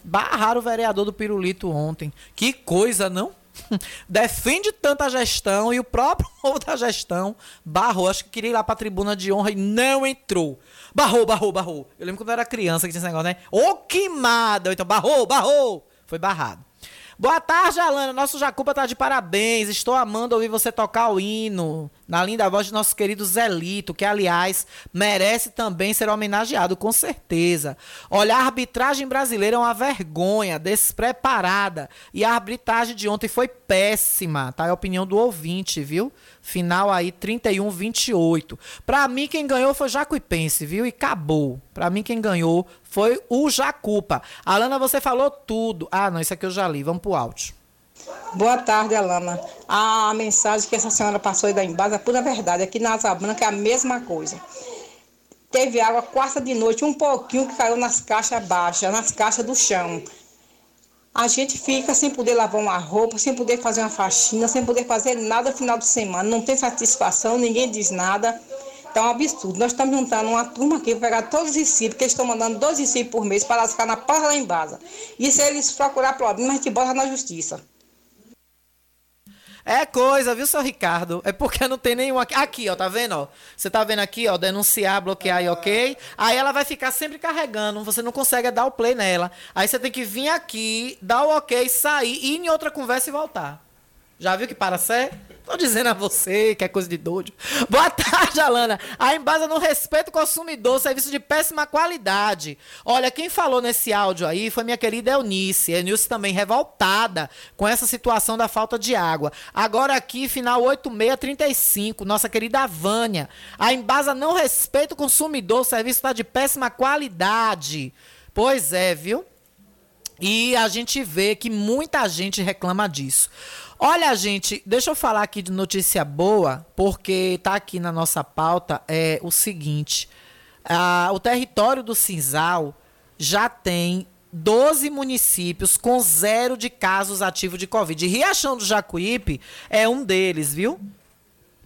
Barraram o vereador do Pirulito ontem. Que coisa, não? Defende tanta gestão e o próprio povo da gestão barrou. Acho que queria ir lá pra tribuna de honra e não entrou. Barrou, barrou, barrou. Eu lembro quando eu era criança que tinha esse negócio, né? Ô, queimada! Então, barrou, barrou. Foi barrado. Boa tarde, Alana. Nosso Jacuba tá de parabéns. Estou amando ouvir você tocar o hino na linda voz de nosso querido Zelito, que, aliás, merece também ser homenageado, com certeza. Olha, a arbitragem brasileira é uma vergonha, despreparada. E a arbitragem de ontem foi péssima, tá? É a opinião do ouvinte, viu? Final aí 31 28. Para mim quem ganhou foi Jacuipense, viu? E acabou. Para mim quem ganhou foi o Jacupa. Alana, você falou tudo. Ah, não, isso aqui eu já li. Vamos pro áudio. Boa tarde, Alana. A mensagem que essa senhora passou aí da Embasa é pura verdade. Aqui na Asa Branca é a mesma coisa. Teve água quarta de noite, um pouquinho que caiu nas caixas baixas, nas caixas do chão a gente fica sem poder lavar uma roupa, sem poder fazer uma faxina, sem poder fazer nada no final de semana. Não tem satisfação, ninguém diz nada. Então é um absurdo. Nós estamos juntando uma turma aqui para pegar todos os recibos, que eles estão mandando 12 recibos por mês para ficar na porta da embasa. E se eles procurar problema, a gente bota na justiça. É coisa, viu, seu Ricardo? É porque não tem nenhum aqui. Aqui, ó, tá vendo, ó? Você tá vendo aqui, ó, denunciar, bloquear e ok. Aí ela vai ficar sempre carregando, você não consegue dar o play nela. Aí você tem que vir aqui, dar o ok, sair, ir em outra conversa e voltar. Já viu que para certo? Tô dizendo a você que é coisa de doido. Boa tarde, Alana. A Embasa não respeita o consumidor, serviço de péssima qualidade. Olha, quem falou nesse áudio aí foi minha querida Eunice. Eunice também revoltada com essa situação da falta de água. Agora aqui, final 8635, nossa querida Vânia. A Embasa não respeita o consumidor, serviço está de péssima qualidade. Pois é, viu? E a gente vê que muita gente reclama disso. Olha, gente, deixa eu falar aqui de notícia boa, porque tá aqui na nossa pauta é o seguinte: o território do Cinzal já tem 12 municípios com zero de casos ativos de Covid. E Riachão do Jacuípe é um deles, viu?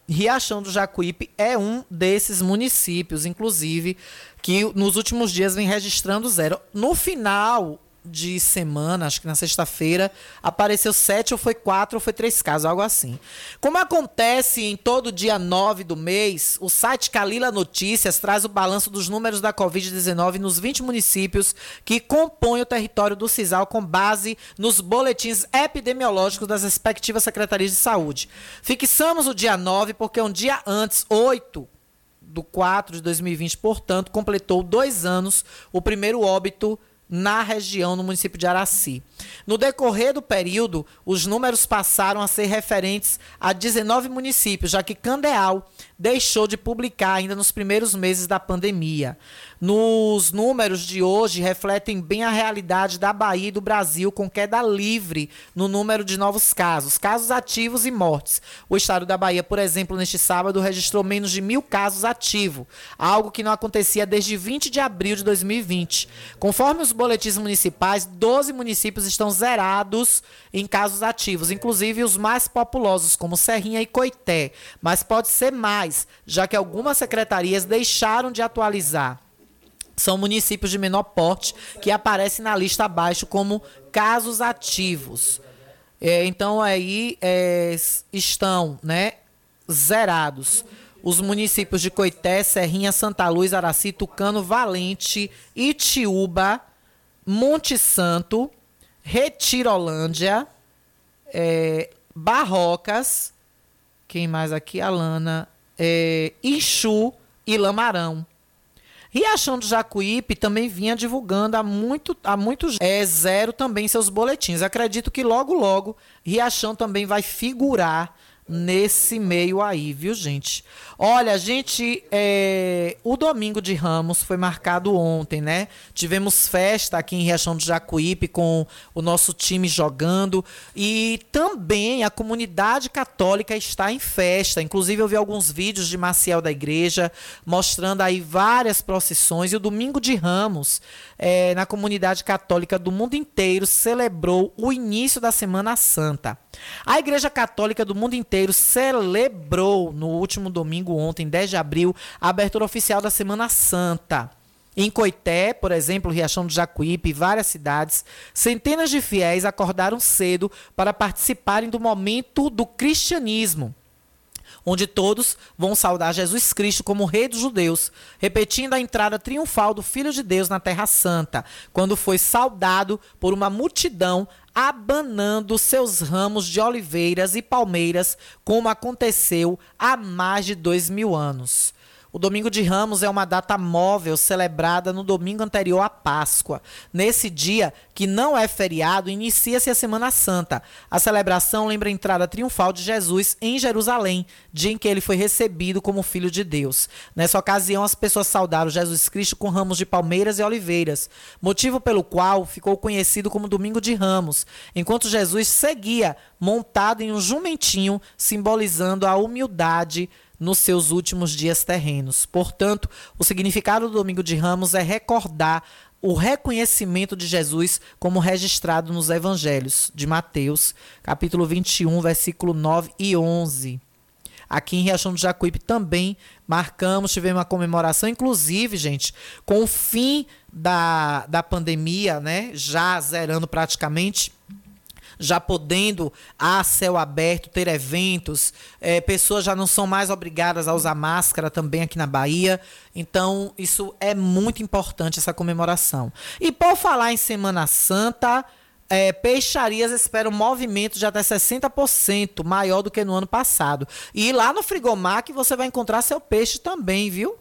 Riachão do Jacuípe é um desses municípios, inclusive, que nos últimos dias vem registrando zero. No final de semana, acho que na sexta-feira, apareceu sete, ou foi quatro, ou foi três casos, algo assim. Como acontece em todo dia 9 do mês, o site Calila Notícias traz o balanço dos números da Covid-19 nos 20 municípios que compõem o território do CISAL com base nos boletins epidemiológicos das respectivas secretarias de saúde. Fixamos o dia 9 porque um dia antes, 8 do 4 de 2020, portanto, completou dois anos o primeiro óbito na região, no município de Araci. No decorrer do período, os números passaram a ser referentes a 19 municípios, já que Candeal deixou de publicar ainda nos primeiros meses da pandemia. Nos números de hoje refletem bem a realidade da Bahia e do Brasil, com queda livre no número de novos casos, casos ativos e mortes. O estado da Bahia, por exemplo, neste sábado, registrou menos de mil casos ativos, algo que não acontecia desde 20 de abril de 2020. Conforme os boletins municipais, 12 municípios estão zerados em casos ativos, inclusive os mais populosos, como Serrinha e Coité, mas pode ser mais, já que algumas secretarias deixaram de atualizar são municípios de menor porte que aparecem na lista abaixo como casos ativos. É, então aí é, estão né, zerados os municípios de Coité, Serrinha, Santa Luz, Araci, Tucano, Valente, Itiúba, Monte Santo, Retirolândia, é, Barrocas, quem mais aqui? Alana, é, e Lamarão. Riachão do Jacuípe também vinha divulgando há muito, há muitos é zero também seus boletins. Acredito que logo logo Riachão também vai figurar nesse meio aí, viu, gente? Olha, gente, é, o domingo de Ramos foi marcado ontem, né? Tivemos festa aqui em Riachão do Jacuípe com o nosso time jogando e também a comunidade católica está em festa. Inclusive, eu vi alguns vídeos de Maciel da igreja mostrando aí várias procissões e o domingo de Ramos é, na comunidade católica do mundo inteiro celebrou o início da Semana Santa. A Igreja Católica do mundo inteiro celebrou no último domingo, ontem, 10 de abril, a abertura oficial da Semana Santa. Em Coité, por exemplo, Riachão do Jacuípe e várias cidades, centenas de fiéis acordaram cedo para participarem do momento do cristianismo onde todos vão saudar Jesus Cristo como Rei dos Judeus, repetindo a entrada triunfal do Filho de Deus na Terra Santa, quando foi saudado por uma multidão abanando seus ramos de oliveiras e palmeiras, como aconteceu há mais de dois mil anos. O Domingo de Ramos é uma data móvel celebrada no domingo anterior à Páscoa. Nesse dia, que não é feriado, inicia-se a Semana Santa. A celebração lembra a entrada triunfal de Jesus em Jerusalém, dia em que ele foi recebido como Filho de Deus. Nessa ocasião, as pessoas saudaram Jesus Cristo com ramos de palmeiras e oliveiras, motivo pelo qual ficou conhecido como Domingo de Ramos, enquanto Jesus seguia montado em um jumentinho, simbolizando a humildade nos seus últimos dias terrenos. Portanto, o significado do Domingo de Ramos é recordar o reconhecimento de Jesus como registrado nos evangelhos de Mateus, capítulo 21, versículo 9 e 11. Aqui em Riachão do Jacuípe também marcamos, tivemos uma comemoração, inclusive, gente, com o fim da, da pandemia, né? Já zerando praticamente já podendo a céu aberto ter eventos, é, pessoas já não são mais obrigadas a usar máscara também aqui na Bahia. Então, isso é muito importante, essa comemoração. E por falar em Semana Santa, é, peixarias esperam movimento de até 60% maior do que no ano passado. E lá no Frigomar que você vai encontrar seu peixe também, viu?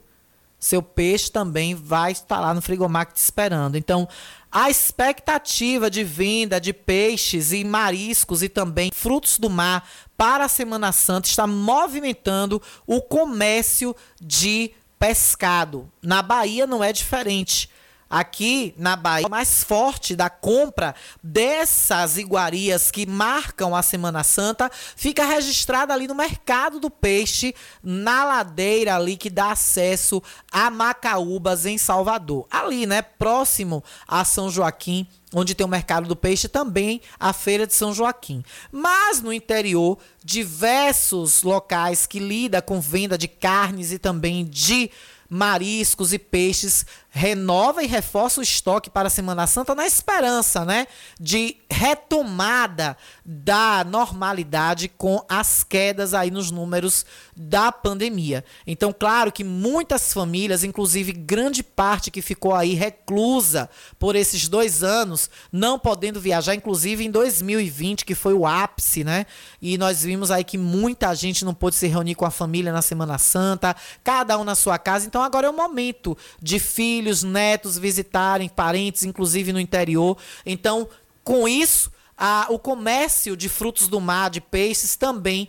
Seu peixe também vai estar lá no Frigomar te esperando. Então, a expectativa de venda de peixes e mariscos e também frutos do mar para a Semana Santa está movimentando o comércio de pescado. Na Bahia não é diferente. Aqui na Bahia, mais forte da compra dessas iguarias que marcam a Semana Santa, fica registrada ali no mercado do peixe, na ladeira ali que dá acesso a Macaúbas, em Salvador. Ali, né, próximo a São Joaquim, onde tem o mercado do peixe, também a feira de São Joaquim. Mas no interior, diversos locais que lida com venda de carnes e também de mariscos e peixes renova e reforça o estoque para a Semana Santa na esperança, né, de retomada da normalidade com as quedas aí nos números da pandemia. Então, claro que muitas famílias, inclusive grande parte que ficou aí reclusa por esses dois anos, não podendo viajar, inclusive em 2020, que foi o ápice, né? E nós vimos aí que muita gente não pôde se reunir com a família na Semana Santa, cada um na sua casa. Então, agora é o momento de filhos filhos, netos visitarem, parentes, inclusive no interior. Então, com isso, a, o comércio de frutos do mar, de peixes, também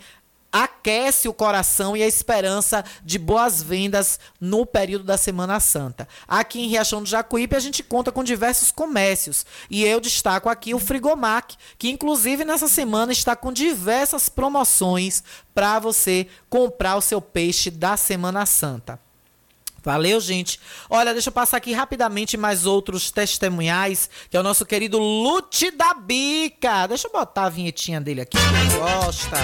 aquece o coração e a esperança de boas vendas no período da Semana Santa. Aqui em Riachão do Jacuípe a gente conta com diversos comércios e eu destaco aqui o Frigomac, que inclusive nessa semana está com diversas promoções para você comprar o seu peixe da Semana Santa. Valeu, gente. Olha, deixa eu passar aqui rapidamente mais outros testemunhais, que é o nosso querido Lute da Bica. Deixa eu botar a vinhetinha dele aqui, quem gosta.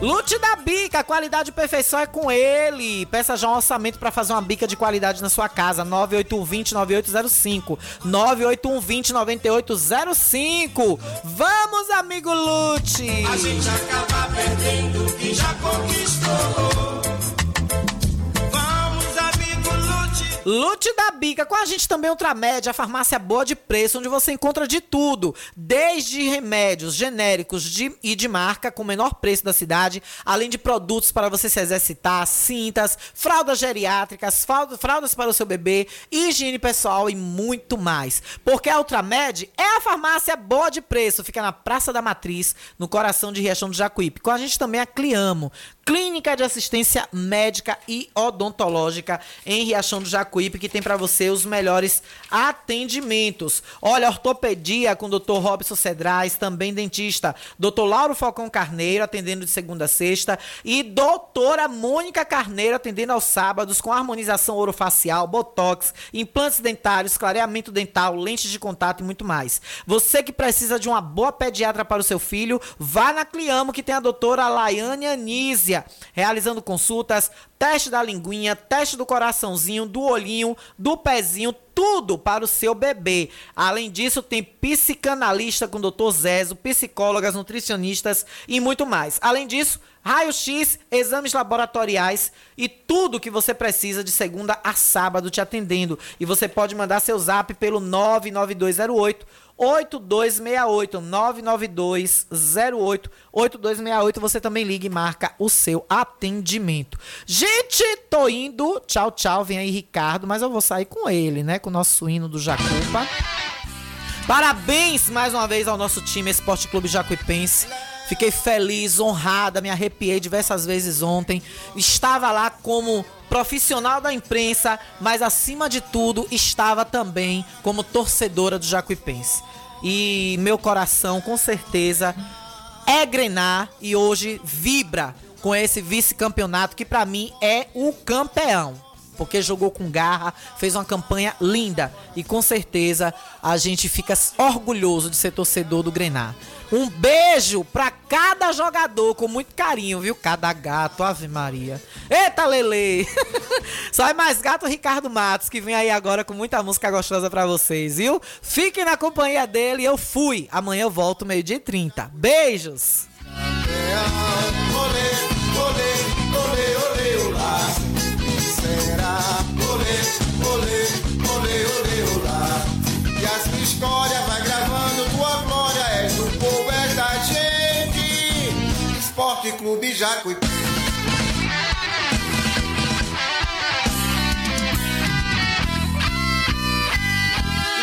Lute da Bica, qualidade e perfeição é com ele. Peça já um orçamento para fazer uma bica de qualidade na sua casa. 981209805. 981209805. Vamos, amigo Lute. A gente acaba perdendo o já conquistou. Lute da Bica, com a gente também Ultramed, a farmácia boa de preço, onde você encontra de tudo, desde remédios genéricos de, e de marca com o menor preço da cidade, além de produtos para você se exercitar, cintas, fraldas geriátricas, fraldas para o seu bebê, higiene pessoal e muito mais. Porque a Ultramed é a farmácia boa de preço, fica na Praça da Matriz, no coração de Riachão do Jacuípe. Com a gente também a Cliamo, Clínica de Assistência Médica e Odontológica em Riachão do Jacuípe, que tem para você os melhores atendimentos. Olha, ortopedia com o Dr. Robson Cedrais, também dentista. Dr. Lauro Falcão Carneiro, atendendo de segunda a sexta. E doutora Mônica Carneiro, atendendo aos sábados, com harmonização orofacial, botox, implantes dentários, clareamento dental, lentes de contato e muito mais. Você que precisa de uma boa pediatra para o seu filho, vá na Cliamo, que tem a doutora Laiane Anísia realizando consultas, teste da linguinha, teste do coraçãozinho, do olhinho, do pezinho, tudo para o seu bebê. Além disso, tem psicanalista com o Dr. Zezo, psicólogas, nutricionistas e muito mais. Além disso, raio-x, exames laboratoriais e tudo que você precisa de segunda a sábado te atendendo. E você pode mandar seu zap pelo 99208 8268 99208 8268 você também liga e marca o seu atendimento. Gente, tô indo. Tchau, tchau. Vem aí Ricardo, mas eu vou sair com ele, né? Com o nosso hino do Jacupa. Parabéns mais uma vez ao nosso time Esporte Clube Jacuipense. Fiquei feliz, honrada, me arrepiei diversas vezes ontem. Estava lá como profissional da imprensa, mas acima de tudo estava também como torcedora do Jacuipense. E meu coração, com certeza, é grenar e hoje vibra com esse vice-campeonato que para mim é o campeão porque jogou com garra, fez uma campanha linda e com certeza a gente fica orgulhoso de ser torcedor do Grenar. Um beijo pra cada jogador com muito carinho, viu? Cada gato, Ave Maria. Eita, Lele! Só é mais gato Ricardo Matos, que vem aí agora com muita música gostosa pra vocês, viu? Fiquem na companhia dele, eu fui. Amanhã eu volto meio-dia e 30. Beijos! História vai gravando tua glória. És do povo, és da gente. Esporte Clube Jacuipi.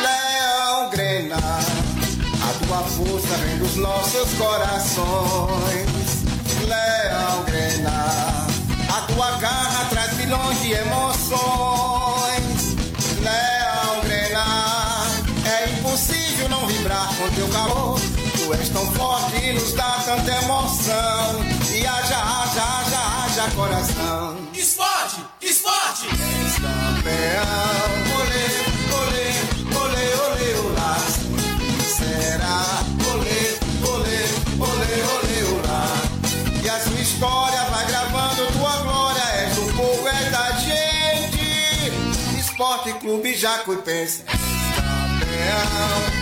Leão Grenar, a tua força vem dos nossos corações. Leão Grenar, a tua garra traz milhões de emoções. com teu calor. Tu és tão forte e nos dá tanta emoção. E haja, haja, haja, haja coração. Esporte, esporte! És campeão, olê, olê, olê, olê, olá. Será, olê, olê, olê, olê, olá. E a sua história vai gravando tua glória. é do povo, é da gente. Esporte Clube Jacuipense. Campeão.